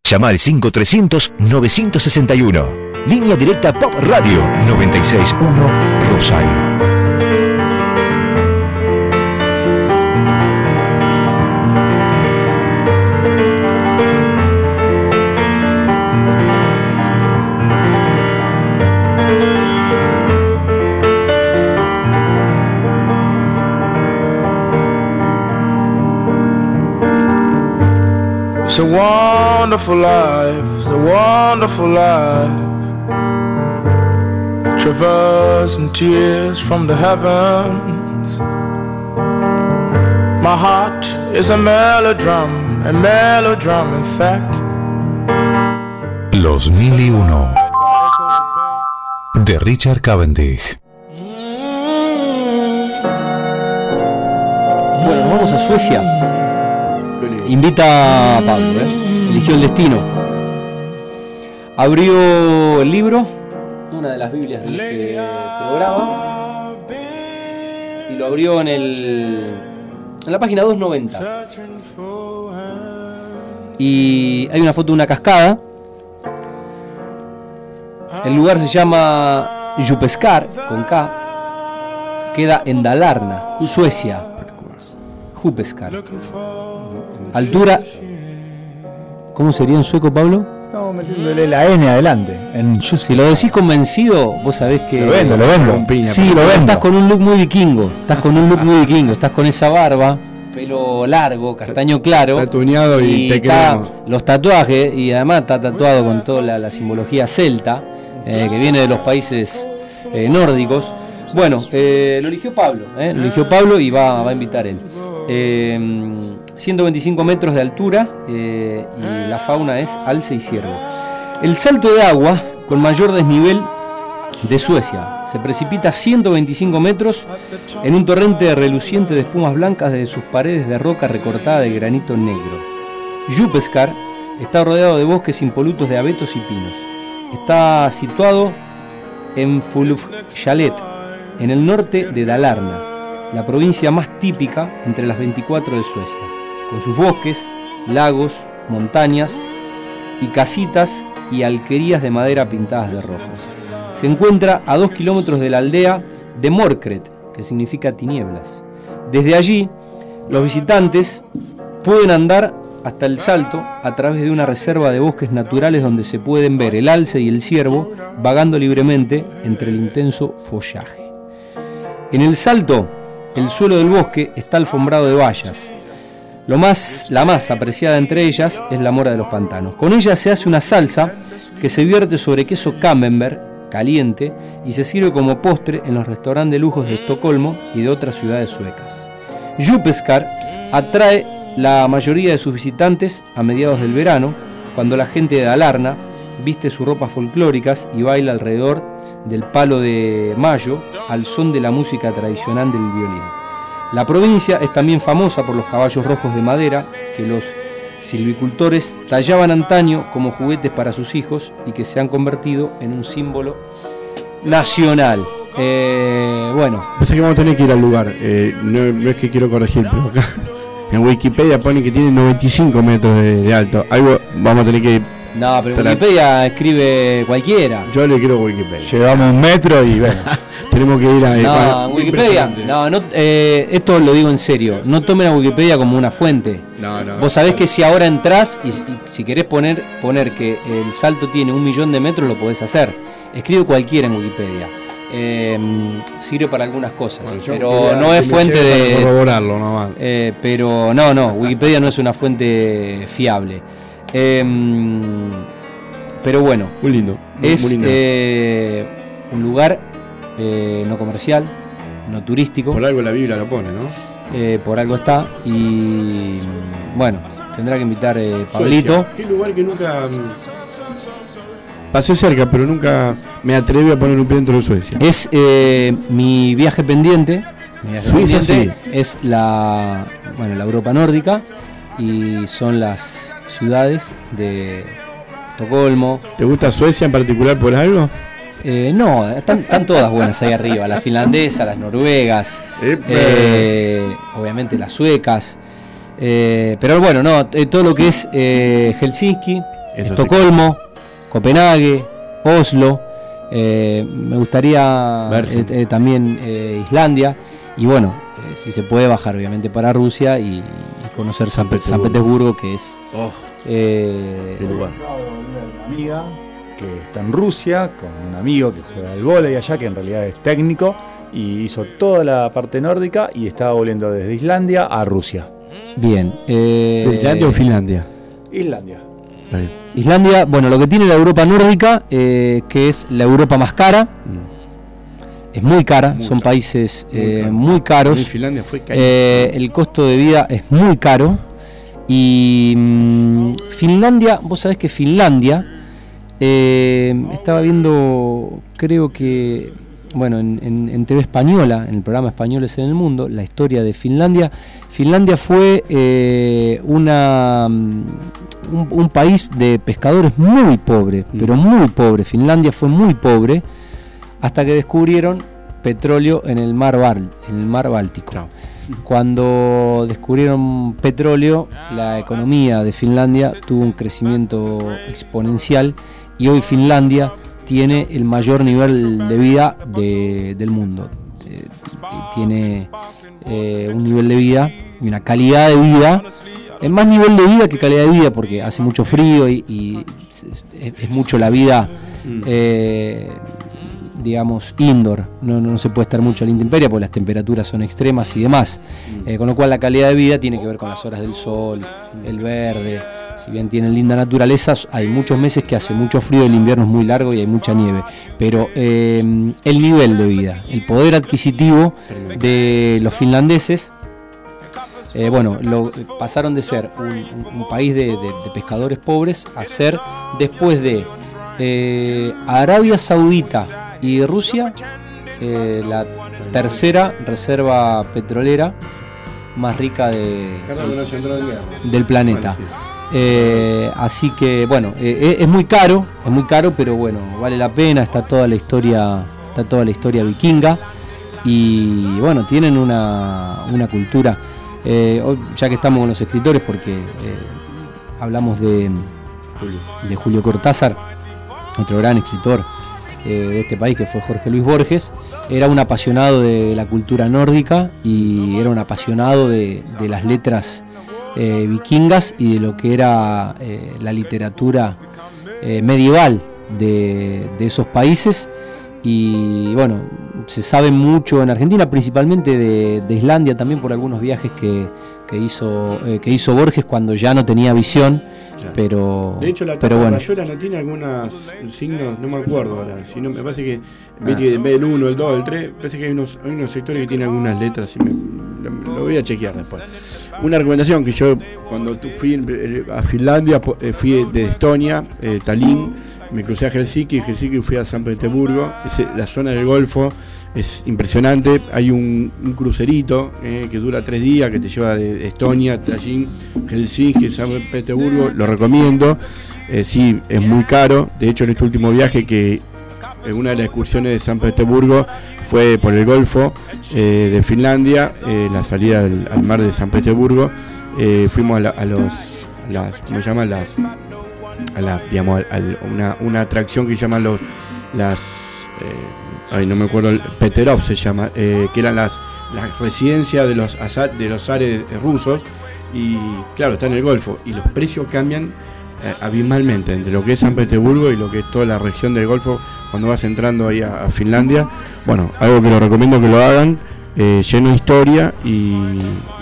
Llama al 5300 961. Línea Directa Pop Radio 961 Rosario. It's a wonderful life, it's a wonderful life. Traversing tears from the heavens. My heart is a melodrum, a melodrum, in fact. Los mil y uno de Richard Cavendish. Bueno, vamos a Suecia. Invita a Pablo, ¿eh? eligió el destino. Abrió el libro, las Biblias de este programa, y lo abrió en, el, en la página 290. Y hay una foto de una cascada. El lugar se llama Jupeskar, con K. Queda en Dalarna, Suecia. Jupeskar. Altura. ¿Cómo sería en sueco, Pablo? No, metiéndole la N adelante. En si lo decís convencido, vos sabés que. Lo vendo, lo vendo. sí, lo vendo. Estás con un look muy vikingo. Estás con un look muy vikingo. Estás con esa barba, pelo largo, castaño claro. Tatuñado y, te está, Los tatuajes, y además está tatuado con toda la, simbología celta, eh, que viene de los países eh, nórdicos. Bueno, eh, lo eligió Pablo, lo eligió Pablo y va, va a invitar él. 125 metros de altura eh, y la fauna es alce y ciervo. El salto de agua con mayor desnivel de Suecia se precipita 125 metros en un torrente reluciente de espumas blancas desde sus paredes de roca recortada de granito negro. Jupeskar está rodeado de bosques impolutos de abetos y pinos. Está situado en Fulufjalet, en el norte de Dalarna, la provincia más típica entre las 24 de Suecia con sus bosques, lagos, montañas y casitas y alquerías de madera pintadas de rojo. Se encuentra a dos kilómetros de la aldea de Morkret, que significa tinieblas. Desde allí, los visitantes pueden andar hasta el salto a través de una reserva de bosques naturales donde se pueden ver el alce y el ciervo vagando libremente entre el intenso follaje. En el salto, el suelo del bosque está alfombrado de bayas, lo más, la más apreciada entre ellas es la mora de los pantanos. Con ella se hace una salsa que se vierte sobre queso camembert caliente y se sirve como postre en los restaurantes de lujos de Estocolmo y de otras ciudades suecas. Jupeskar atrae la mayoría de sus visitantes a mediados del verano, cuando la gente de Dalarna viste sus ropas folclóricas y baila alrededor del palo de mayo al son de la música tradicional del violín. La provincia es también famosa por los caballos rojos de madera que los silvicultores tallaban antaño como juguetes para sus hijos y que se han convertido en un símbolo nacional. Eh, bueno. Pensé que vamos a tener que ir al lugar. Eh, no, es que quiero corregir, pero acá en Wikipedia pone que tiene 95 metros de, alto. Algo vamos a tener que no, pero Wikipedia escribe cualquiera. Yo le quiero Wikipedia. Llevamos un metro y vemos. Tenemos que ir a. No, Wikipedia. No, no eh, esto lo digo en serio. No tomen a Wikipedia como una fuente. No, no. Vos sabés que si ahora entras y, si querés poner, poner que el salto tiene un millón de metros, lo podés hacer. Escribe cualquiera en Wikipedia. Eh, sirve para algunas cosas, pero no es fuente de. Corroborarlo, no eh, pero no, no, Wikipedia no es una fuente fiable. Em, pero bueno, muy lindo. es un lugar eh, no comercial, no turístico. Por algo la Biblia lo pone, ¿no? Eh, por algo está. Y bueno, tendrá que invitar eh, Pablito. Qué lugar que nunca. Mm, pasé cerca, pero nunca me atreví a poner un pie dentro de Suecia. Es eh, mi viaje pendiente. Mi viaje pendiente es la, bueno, la Europa nórdica y son las ciudades de Estocolmo. ¿Te gusta Suecia en particular por algo? Eh, no, están, todas buenas ahí arriba. Las finlandesas, las noruegas, eh, obviamente las suecas. Eh, pero bueno, no, todo lo que es Helsinki, Estocolmo, Copenhague, Oslo. me gustaría también Islandia. Y bueno, si se puede bajar obviamente para Rusia y, conocer San, Petersburgo, que es... Oh, lugar que está en Rusia, con un amigo que juega al volei allá, que en realidad es técnico, y hizo toda la parte nórdica y estaba volviendo desde Islandia a Rusia. Bien. Eh, ¿Islandia o Finlandia? Islandia. Islandia, bueno, lo que tiene la Europa nórdica, eh, que es la Europa más cara. Mm. Es muy cara, son países muy, caros. Finlandia fue el costo de vida es muy caro. Y mm, Finlandia, vos sabés que Finlandia, estaba viendo, creo que bueno, en, TV Española, en el programa Españoles en el Mundo, la historia de Finlandia. Finlandia fue eh, una, mm, un, país de pescadores muy pobre, mm. pero muy pobre. Finlandia fue muy pobre hasta que descubrieron petróleo en el mar, en el mar Báltico. Cuando descubrieron petróleo, la economía de Finlandia tuvo un crecimiento exponencial y hoy Finlandia tiene el mayor nivel de vida del mundo. Eh, tiene eh, un nivel de vida y una calidad de vida, es más nivel de vida que calidad de vida porque hace mucho frío y, es, mucho la vida, mm. eh, digamos, indoor. No, no, se puede estar mucho a la intemperie porque las temperaturas son extremas y demás. Mm. con lo cual la calidad de vida tiene que ver con las horas del sol, el verde si bien tienen linda naturaleza, hay muchos meses que hace mucho frío, el invierno es muy largo y hay mucha nieve. Pero eh, el nivel de vida, el poder adquisitivo de los finlandeses, eh, bueno, lo, pasaron de ser un, país de, pescadores pobres a ser, después de eh, Arabia Saudita y Rusia, la tercera reserva petrolera más rica de, del planeta. Eh, así que bueno, eh, eh, es muy caro, es muy caro, pero bueno, vale la pena, está toda la historia, está toda la historia vikinga y bueno, tienen una, una cultura, ya que estamos con los escritores, porque hablamos de Julio. de Julio Cortázar, otro gran escritor de este país que fue Jorge Luis Borges, era un apasionado de la cultura nórdica y era un apasionado de, de las letras eh, vikingas y de lo que era eh, la literatura eh, medieval de, esos países. Y bueno, se sabe mucho en Argentina, principalmente de, Islandia también por algunos viajes que, hizo, que hizo Borges cuando ya no tenía visión. Pero, de hecho, la pero bueno. no tiene algunos signos, no me acuerdo ahora. me parece que en vez del 1, el 2, el 3, parece que hay unos, hay unos sectores que tienen algunas letras y lo voy a chequear después. Una recomendación que yo cuando fui eh, a Finlandia, eh, fui de Estonia, eh, Tallinn, me crucé a Helsinki, Helsinki fui a San Petersburgo, la zona del Golfo es impresionante, hay un, crucerito que dura tres días que te lleva de Estonia, Tallinn, Helsinki, San Petersburgo, lo recomiendo, sí, es muy caro, de hecho en este último viaje que en una de las excursiones de San Petersburgo fue por el Golfo eh, de Finlandia, eh, la salida al, mar de San Petersburgo. Eh, fuimos a, los, las, ¿cómo se? Las, a la, digamos, una, una, atracción que llaman los, las, ay, no me acuerdo, Peterov se llama, que eran las, las residencias de los, de los ares rusos. Y claro, está en el Golfo. Y los precios cambian abismalmente entre lo que es San Petersburgo y lo que es toda la región del Golfo cuando vas entrando ahí a, Finlandia. Bueno, algo que lo recomiendo que lo hagan, eh, lleno de historia y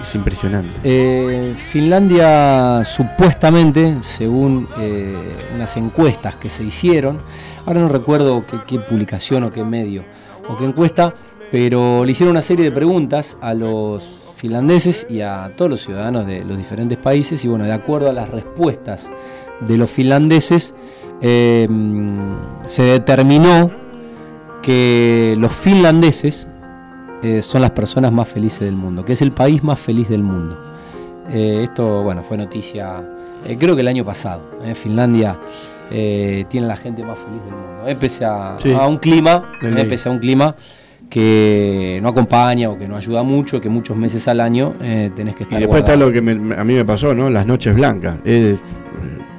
es impresionante. Eh, Finlandia supuestamente, según eh, unas encuestas que se hicieron, ahora no recuerdo qué, publicación o qué medio o qué encuesta, pero le hicieron una serie de preguntas a los finlandeses y a todos los ciudadanos de los diferentes países y bueno, de acuerdo a las respuestas de los finlandeses, Em, se determinó que los finlandeses eh, son las personas más felices del mundo, que es el país más feliz del mundo. Eh, esto, bueno, fue noticia, eh, creo que el año pasado. Finlandia tiene la gente más feliz del mundo, pese a, un clima, pese a un clima que no acompaña o que no ayuda mucho, que muchos meses al año tenés que estar. Y después está lo que a mí me pasó, ¿no? Las noches blancas. Es,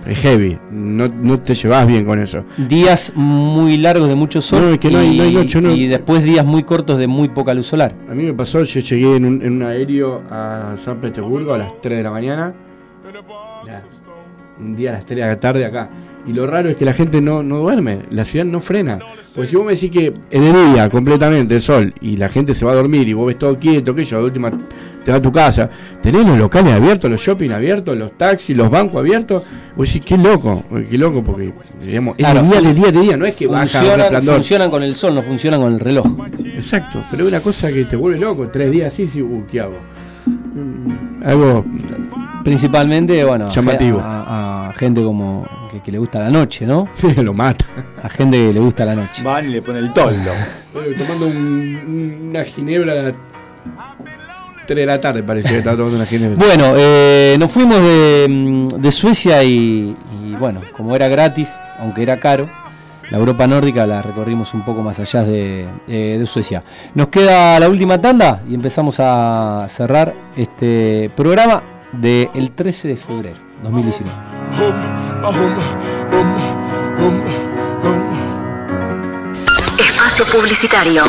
es heavy, no, no, te llevas bien con eso. Días muy largos de mucho sol y, después días muy cortos de muy poca luz solar. A mí me pasó, yo llegué en un, en un aéreo a San Petersburgo a las 3 de la mañana, un día a las 3 de la tarde acá, Y lo raro es que la gente no, no duerme, la ciudad no frena. Porque si vos me decís que en el día completamente el sol y la gente se va a dormir y vos ves todo quieto, que yo, de última te va a tu casa, tenés los locales abiertos, los shopping abiertos, los taxis, los bancos abiertos, vos decís, qué loco, qué loco, porque digamos, es día de día de día, no es que funcionan, funcionan con el sol, no funcionan con el reloj. Exacto, pero es una cosa que te vuelve loco, tres días así, sí, uh, ¿qué hago? Mm, algo principalmente, bueno, llamativo. A, gente como que, le gusta la noche, ¿no? lo mata. A gente que le gusta la noche. Van y le pone el toldo. tomando una ginebra a las 3 de la tarde, parecía que estaba tomando una ginebra. Bueno, eh, nos fuimos de, mm, Suecia y, bueno, como era gratis, aunque era caro, la Europa nórdica la recorrimos un poco más allá de, eh, de, Suecia. Nos queda la última tanda y empezamos a cerrar este programa del 13 de febrero 2019. Espacio Publicitario.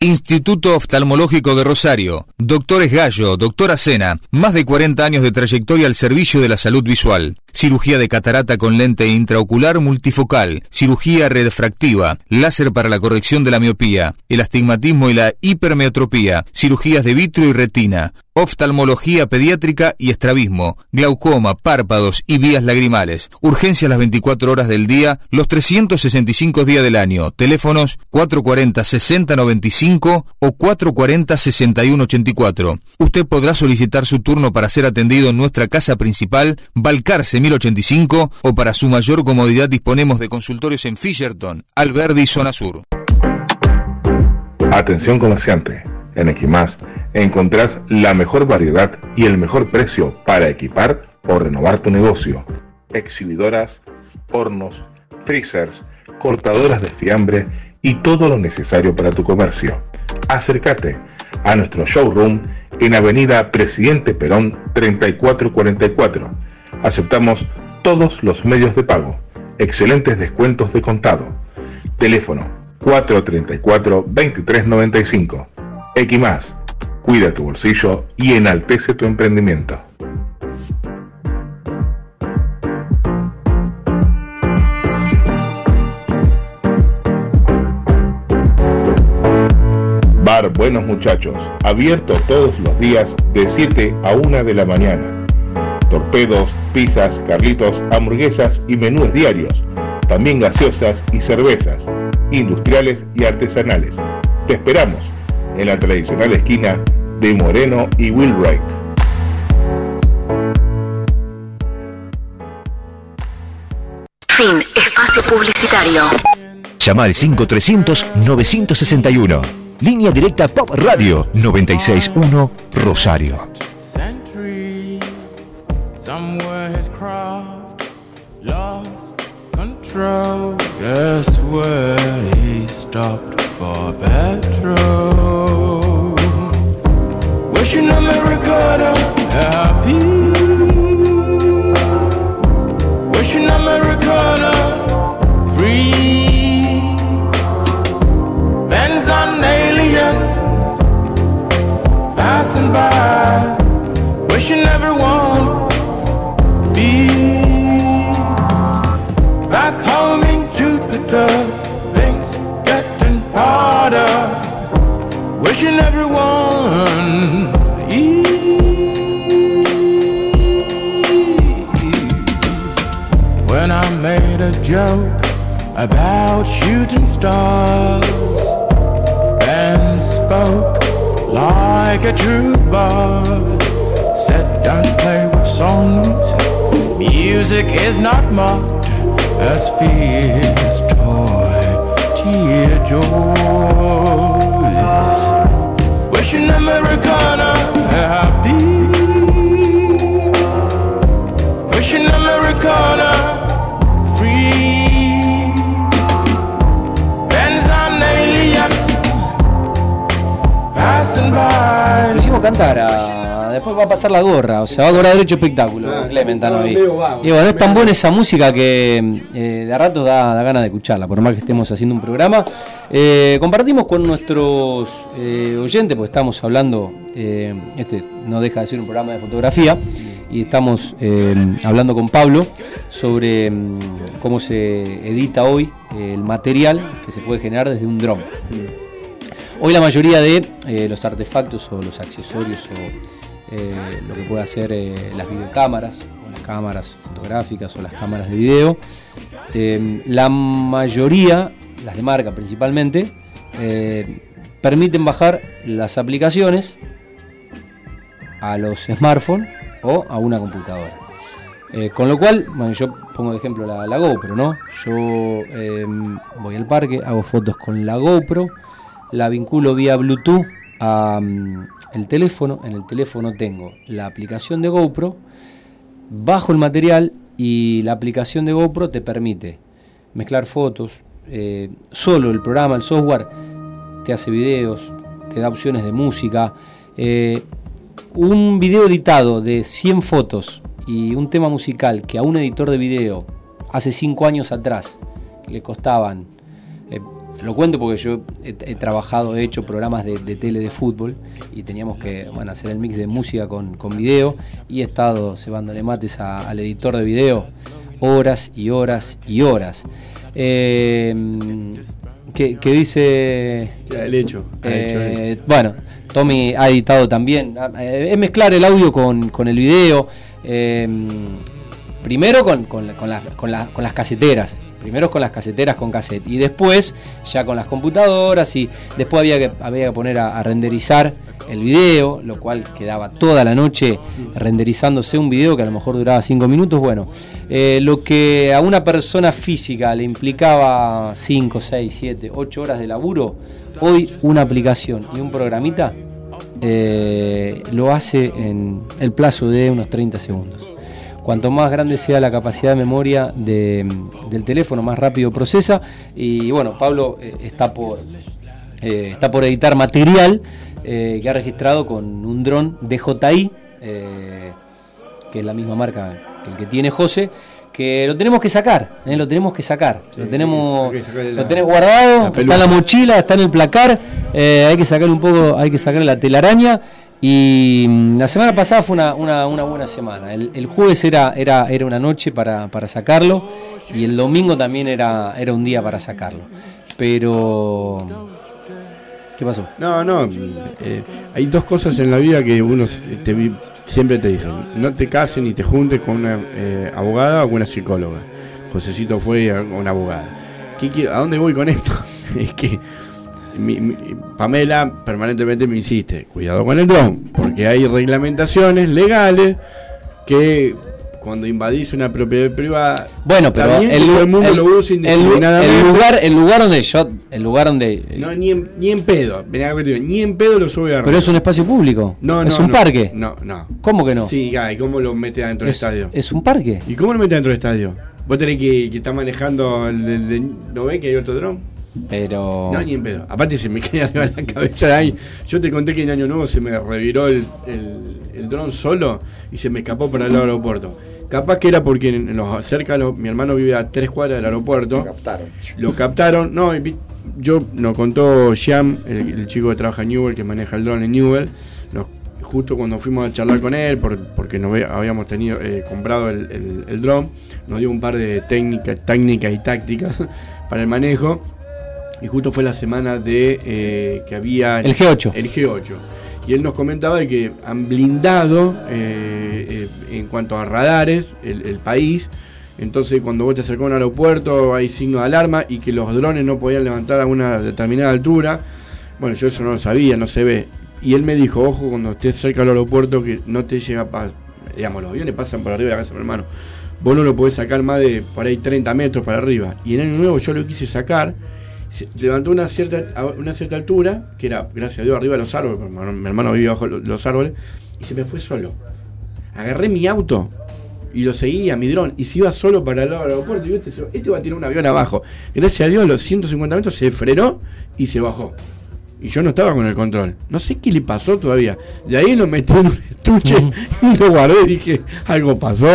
Instituto Oftalmológico de Rosario. Doctores Gallo, doctora Sena. Más de 40 años de trayectoria al servicio de la salud visual cirugía de catarata con lente intraocular multifocal, cirugía redfractiva, láser para la corrección de la miopía, el astigmatismo y la hipermetropía, cirugías de vitrio y retina, oftalmología pediátrica y estrabismo, glaucoma, párpados y vías lagrimales. Urgencias las 24 horas del día, los 365 días del año. Teléfonos 440-6095 o 440-6184. Usted podrá solicitar su turno para ser atendido en nuestra casa principal, Balcarce 1085 o para su mayor comodidad disponemos de consultorios en Fisherton, Alberdi, Zona Sur. Atención comerciante, en Equimás encontrás la mejor variedad y el mejor precio para equipar o renovar tu negocio. Exhibidoras, hornos, freezers, cortadoras de fiambre y todo lo necesario para tu comercio. Acércate a nuestro showroom en Avenida Presidente Perón 3444 Aceptamos todos los medios de pago. Excelentes descuentos de contado. Teléfono 434-2395. Equimás. Cuida tu bolsillo y enaltece tu emprendimiento. Bar Buenos Muchachos, abierto todos los días de 7 a 1 de la mañana torpedos, pizzas, carlitos, hamburguesas y menús diarios, también gaseosas y cervezas, industriales y artesanales. Te esperamos en la tradicional esquina de Moreno y Wilbright. Fin. Espacio publicitario. Llama al 5300-961. Línea directa Pop Radio 961 Rosario. Control. Guess where he stopped for petrol? Wishing Americana happy. Wishing Americana free. Benz on alien passing by. Wishing everyone a joke about shooting stars and spoke like a true bard. Said, don't play with songs. Music is not mocked as fears toy. tear joys. Wishing Americana happy. Wishing Americana cantar a después va a pasar la gorra, o sea, va a cobrar derecho espectáculo, Clementano Y bueno, es tan buena esa música que eh, de a rato da, da ganas de escucharla, por más que estemos haciendo un programa. Eh, compartimos con nuestros eh, oyentes, porque estamos hablando, este no deja de ser un programa de fotografía, y estamos eh, hablando con Pablo sobre mm, cómo se edita hoy el material que se puede generar desde un dron. Hoy la mayoría de eh, los artefactos o los accesorios o lo que puede hacer las videocámaras o las cámaras fotográficas o las cámaras de video, la mayoría, las de marca principalmente, permiten bajar las aplicaciones a los smartphones o a una computadora. Eh, con lo cual, bueno, yo pongo de ejemplo la, la GoPro, ¿no? Yo em, voy al parque, hago fotos con la GoPro, la vinculo vía Bluetooth al mm, teléfono, en el teléfono tengo la aplicación de GoPro, bajo el material y la aplicación de GoPro te permite mezclar fotos, eh, solo el programa, el software te hace videos, te da opciones de música. Eh, un video editado de 100 fotos y un tema musical que a un editor de video hace 5 años atrás le costaban, eh, lo cuento porque yo he, trabajado, he hecho programas de, tele de fútbol y teníamos que hacer el mix de música con, video y he estado cebándole mates al editor de video horas y horas y horas. Eh, que, dice. El hecho. Eh, bueno, Tommy ha editado también. Eh, es mezclar el audio con, el video. Eh, primero con, con, las caseteras. Primero con las caseteras con cassette. Y después ya con las computadoras. Y después había que, había que poner a renderizar el video, lo cual quedaba toda la noche renderizándose un video que a lo mejor duraba 5 minutos. Bueno, eh, lo que a una persona física le implicaba 5, 6, 7, 8 horas de laburo, hoy una aplicación y un programita eh, lo hace en el plazo de unos 30 segundos. Cuanto más grande sea la capacidad de memoria del teléfono, más rápido procesa. Y bueno, Pablo eh, está por, está por editar material eh, que ha registrado con un dron DJI, eh, que es la misma marca que el que tiene José, que lo tenemos que sacar, eh, lo tenemos que sacar, lo tenemos, lo tenés guardado, está en la mochila, está en el placar, hay que sacar un poco, hay que sacar la telaraña. Y mm, la semana pasada fue una, buena semana. El, jueves era, una noche para, para, sacarlo y el domingo también era, un día para sacarlo. Pero ¿Qué pasó? No, no. Eh, hay dos cosas en la vida que uno siempre te dicen. No te cases ni te juntes con una eh, abogada o con una psicóloga. Josecito fue una abogada. ¿Qué ¿A dónde voy con esto? es que Pamela permanentemente me insiste, cuidado con el dron, porque hay reglamentaciones legales que cuando invadís una propiedad privada. Bueno, pero el, el, mundo lo usa el, lugar, el lugar donde yo, el lugar donde. No, ni en, ni en pedo. Ni en pedo lo sube a Pero es un espacio público. No, Es un parque. No, no. ¿Cómo que no? Sí, ¿y cómo lo mete adentro del estadio? Es un parque. ¿Y cómo lo mete dentro del estadio? Vos tenés que, que estar manejando el, ¿No ves que hay otro dron? Pero. No, ni en pedo. Aparte se me cae arriba la cabeza de ahí. Yo te conté que en Año Nuevo se me reviró el, el, el dron solo y se me escapó para el aeropuerto. Capaz que era porque en cerca mi hermano vive a tres cuadras del aeropuerto. Lo captaron. Lo captaron. No, yo nos contó Sham, el, chico que trabaja en Newell, que maneja el drone en Newell. justo cuando fuimos a charlar con él, porque nos habíamos tenido eh, comprado el, el, drone, nos dio un par de técnicas, técnicas y tácticas para el manejo. Y justo fue la semana de eh, que había el G8. El G8 y él nos comentaba de que han blindado eh, eh, en cuanto a radares el, país. Entonces cuando vos te acercás a un aeropuerto hay signo de alarma y que los drones no podían levantar a una determinada altura. Bueno, yo eso no lo sabía, no se ve. Y él me dijo, ojo, cuando estés cerca del aeropuerto que no te llega, para digamos, los aviones pasan por arriba de la casa, mi hermano. Vos no lo podés sacar más de por ahí 30 metros para arriba. Y en el nuevo yo lo quise sacar levantó una cierta, una cierta altura, que era, gracias a Dios, arriba de los árboles, mi hermano vivía bajo los árboles, y se me fue solo. Agarré mi auto y lo seguía, mi dron, y se iba solo para el lado del aeropuerto. Y este, este va a tirar un avión abajo. Gracias a Dios, a los 150 metros se frenó y se bajó. Y yo no estaba con el control. No sé qué le pasó todavía. De ahí lo metí en un estuche y lo guardé. Dije, algo pasó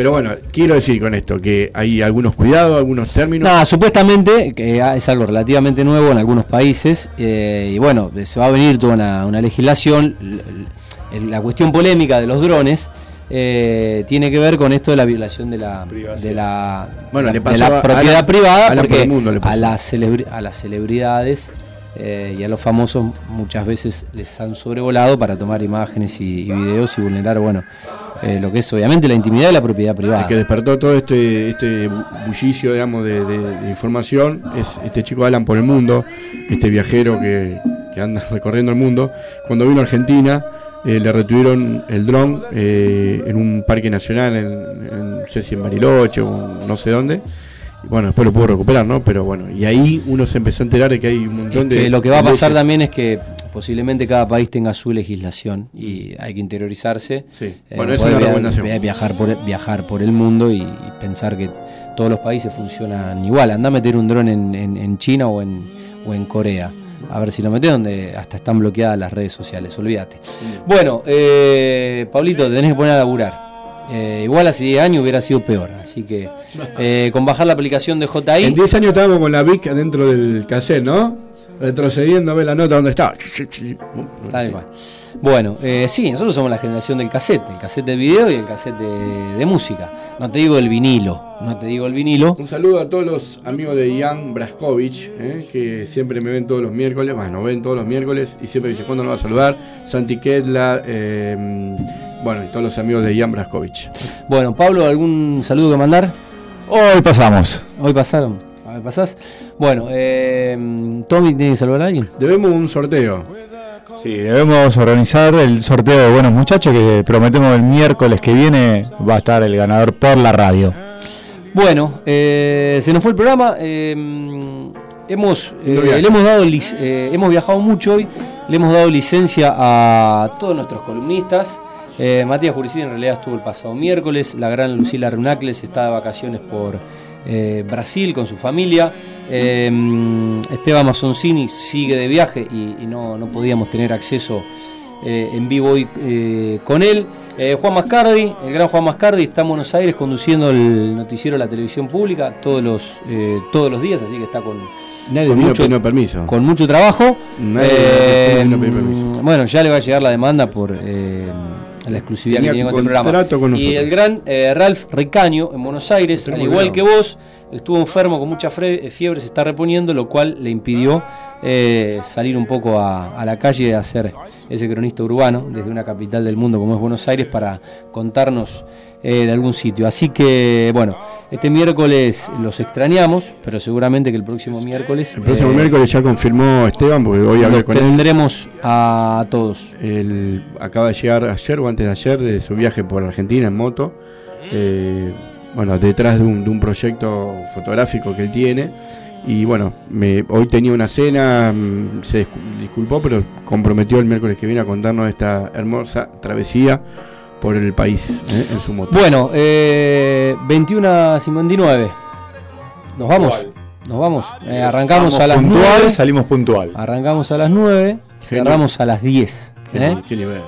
pero bueno, quiero decir con esto que hay algunos cuidados, algunos términos. Nada, supuestamente que es algo relativamente nuevo en algunos países eh, y bueno, se va a venir toda una, legislación. La cuestión polémica de los drones eh, tiene que ver con esto de la violación de la, de la, propiedad privada, a porque a, las a las celebridades eh, y a los famosos muchas veces les han sobrevolado para tomar imágenes y, videos y vulnerar, bueno, eh, lo que es obviamente la intimidad y la propiedad privada. El que despertó todo este, este bullicio, digamos, de, información es este chico Alan por el mundo, este viajero que, anda recorriendo el mundo. Cuando vino a Argentina, eh, le retuvieron el dron en un parque nacional, en, no sé si en Bariloche o no sé dónde bueno, después lo puedo recuperar, ¿no? Pero bueno, y ahí uno se empezó a enterar de que hay un montón de. Lo que va a pasar también es que posiblemente cada país tenga su legislación y hay que interiorizarse. Sí. Eh, bueno, es una recomendación. Viajar por, viajar por el mundo y, pensar que todos los países funcionan igual. Anda a meter un dron en, China o en, o en Corea. A ver si lo metes donde hasta están bloqueadas las redes sociales, olvídate. Bueno, eh, Pablito, te tenés que poner a laburar. Eh, igual hace 10 años hubiera sido peor. Así que eh, con bajar la aplicación de JI. En 10 años estábamos con la VIC adentro del cassette, ¿no? Retrocediendo a ver la nota donde está. Bueno, eh, sí, nosotros somos la generación del cassette, el cassette de video y el cassette de, música. No te digo el vinilo, no te digo el vinilo. Un saludo a todos los amigos de Ian Braskovich, que siempre me ven todos los miércoles, bueno, ven todos los miércoles y siempre dice cuándo nos va a saludar. Santi Kedla, bueno, y todos los amigos de Jan Braskovich. Bueno, Pablo, ¿algún saludo que mandar? Hoy pasamos. Hoy pasaron. Pasás. Bueno, eh, Tommy, ¿tiene que saludar a alguien? Debemos un sorteo. Sí, debemos organizar el sorteo de buenos muchachos que prometemos el miércoles que viene va a estar el ganador por la radio. Bueno, eh, se nos fue el programa. Eh, hemos, le hemos, dado, hemos viajado mucho hoy. Le hemos dado licencia a todos nuestros columnistas. Eh, Matías Juricín en realidad estuvo el pasado miércoles. La gran Lucila Runacles está de vacaciones por eh, Brasil con su familia. Eh, Esteban Mazzoncini sigue de viaje y, no, podíamos tener acceso en vivo hoy con él. Juan Mascardi, el gran Juan Mascardi, está en Buenos Aires conduciendo el noticiero de la televisión pública todos los, todos los días, así que está con, Nadie mucho, permiso. Con mucho trabajo. Bueno, ya le va a llegar la demanda por la exclusividad que tiene con este programa. y el gran eh, Ralph Ricaño en Buenos Aires, al igual que vos, estuvo enfermo con mucha fiebre, se está reponiendo, lo cual le impidió eh, salir un poco a, la calle a hacer ese cronista urbano desde una capital del mundo como es Buenos Aires para contarnos eh, de algún sitio. Así que, bueno, este miércoles los extrañamos, pero seguramente que el próximo miércoles. El próximo eh, miércoles ya confirmó Esteban, porque hoy hablé con tendremos a todos. El, acaba de llegar ayer o antes de ayer de su viaje por Argentina en moto. Eh, bueno, detrás de un, de un proyecto fotográfico que él tiene. Y bueno, me, hoy tenía una cena, mm, se disculpó, pero comprometió el miércoles que viene a contarnos esta hermosa travesía por el país ¿eh? en su moto. Bueno, eh, 21 a 59. Nos vamos. Nos vamos. Eh, arrancamos a las 9. Salimos puntual. Arrancamos a las 9. Cerramos a las 10. ¿eh?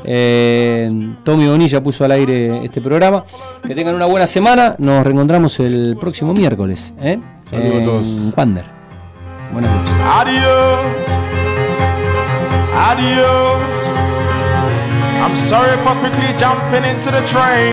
¿eh? Tommy Bonilla puso al aire este programa. Que tengan una buena semana. Nos reencontramos el próximo miércoles. ¿eh? Saludos en Pander. Buenas noches. Adiós. Adiós. I'm sorry for quickly jumping into the train.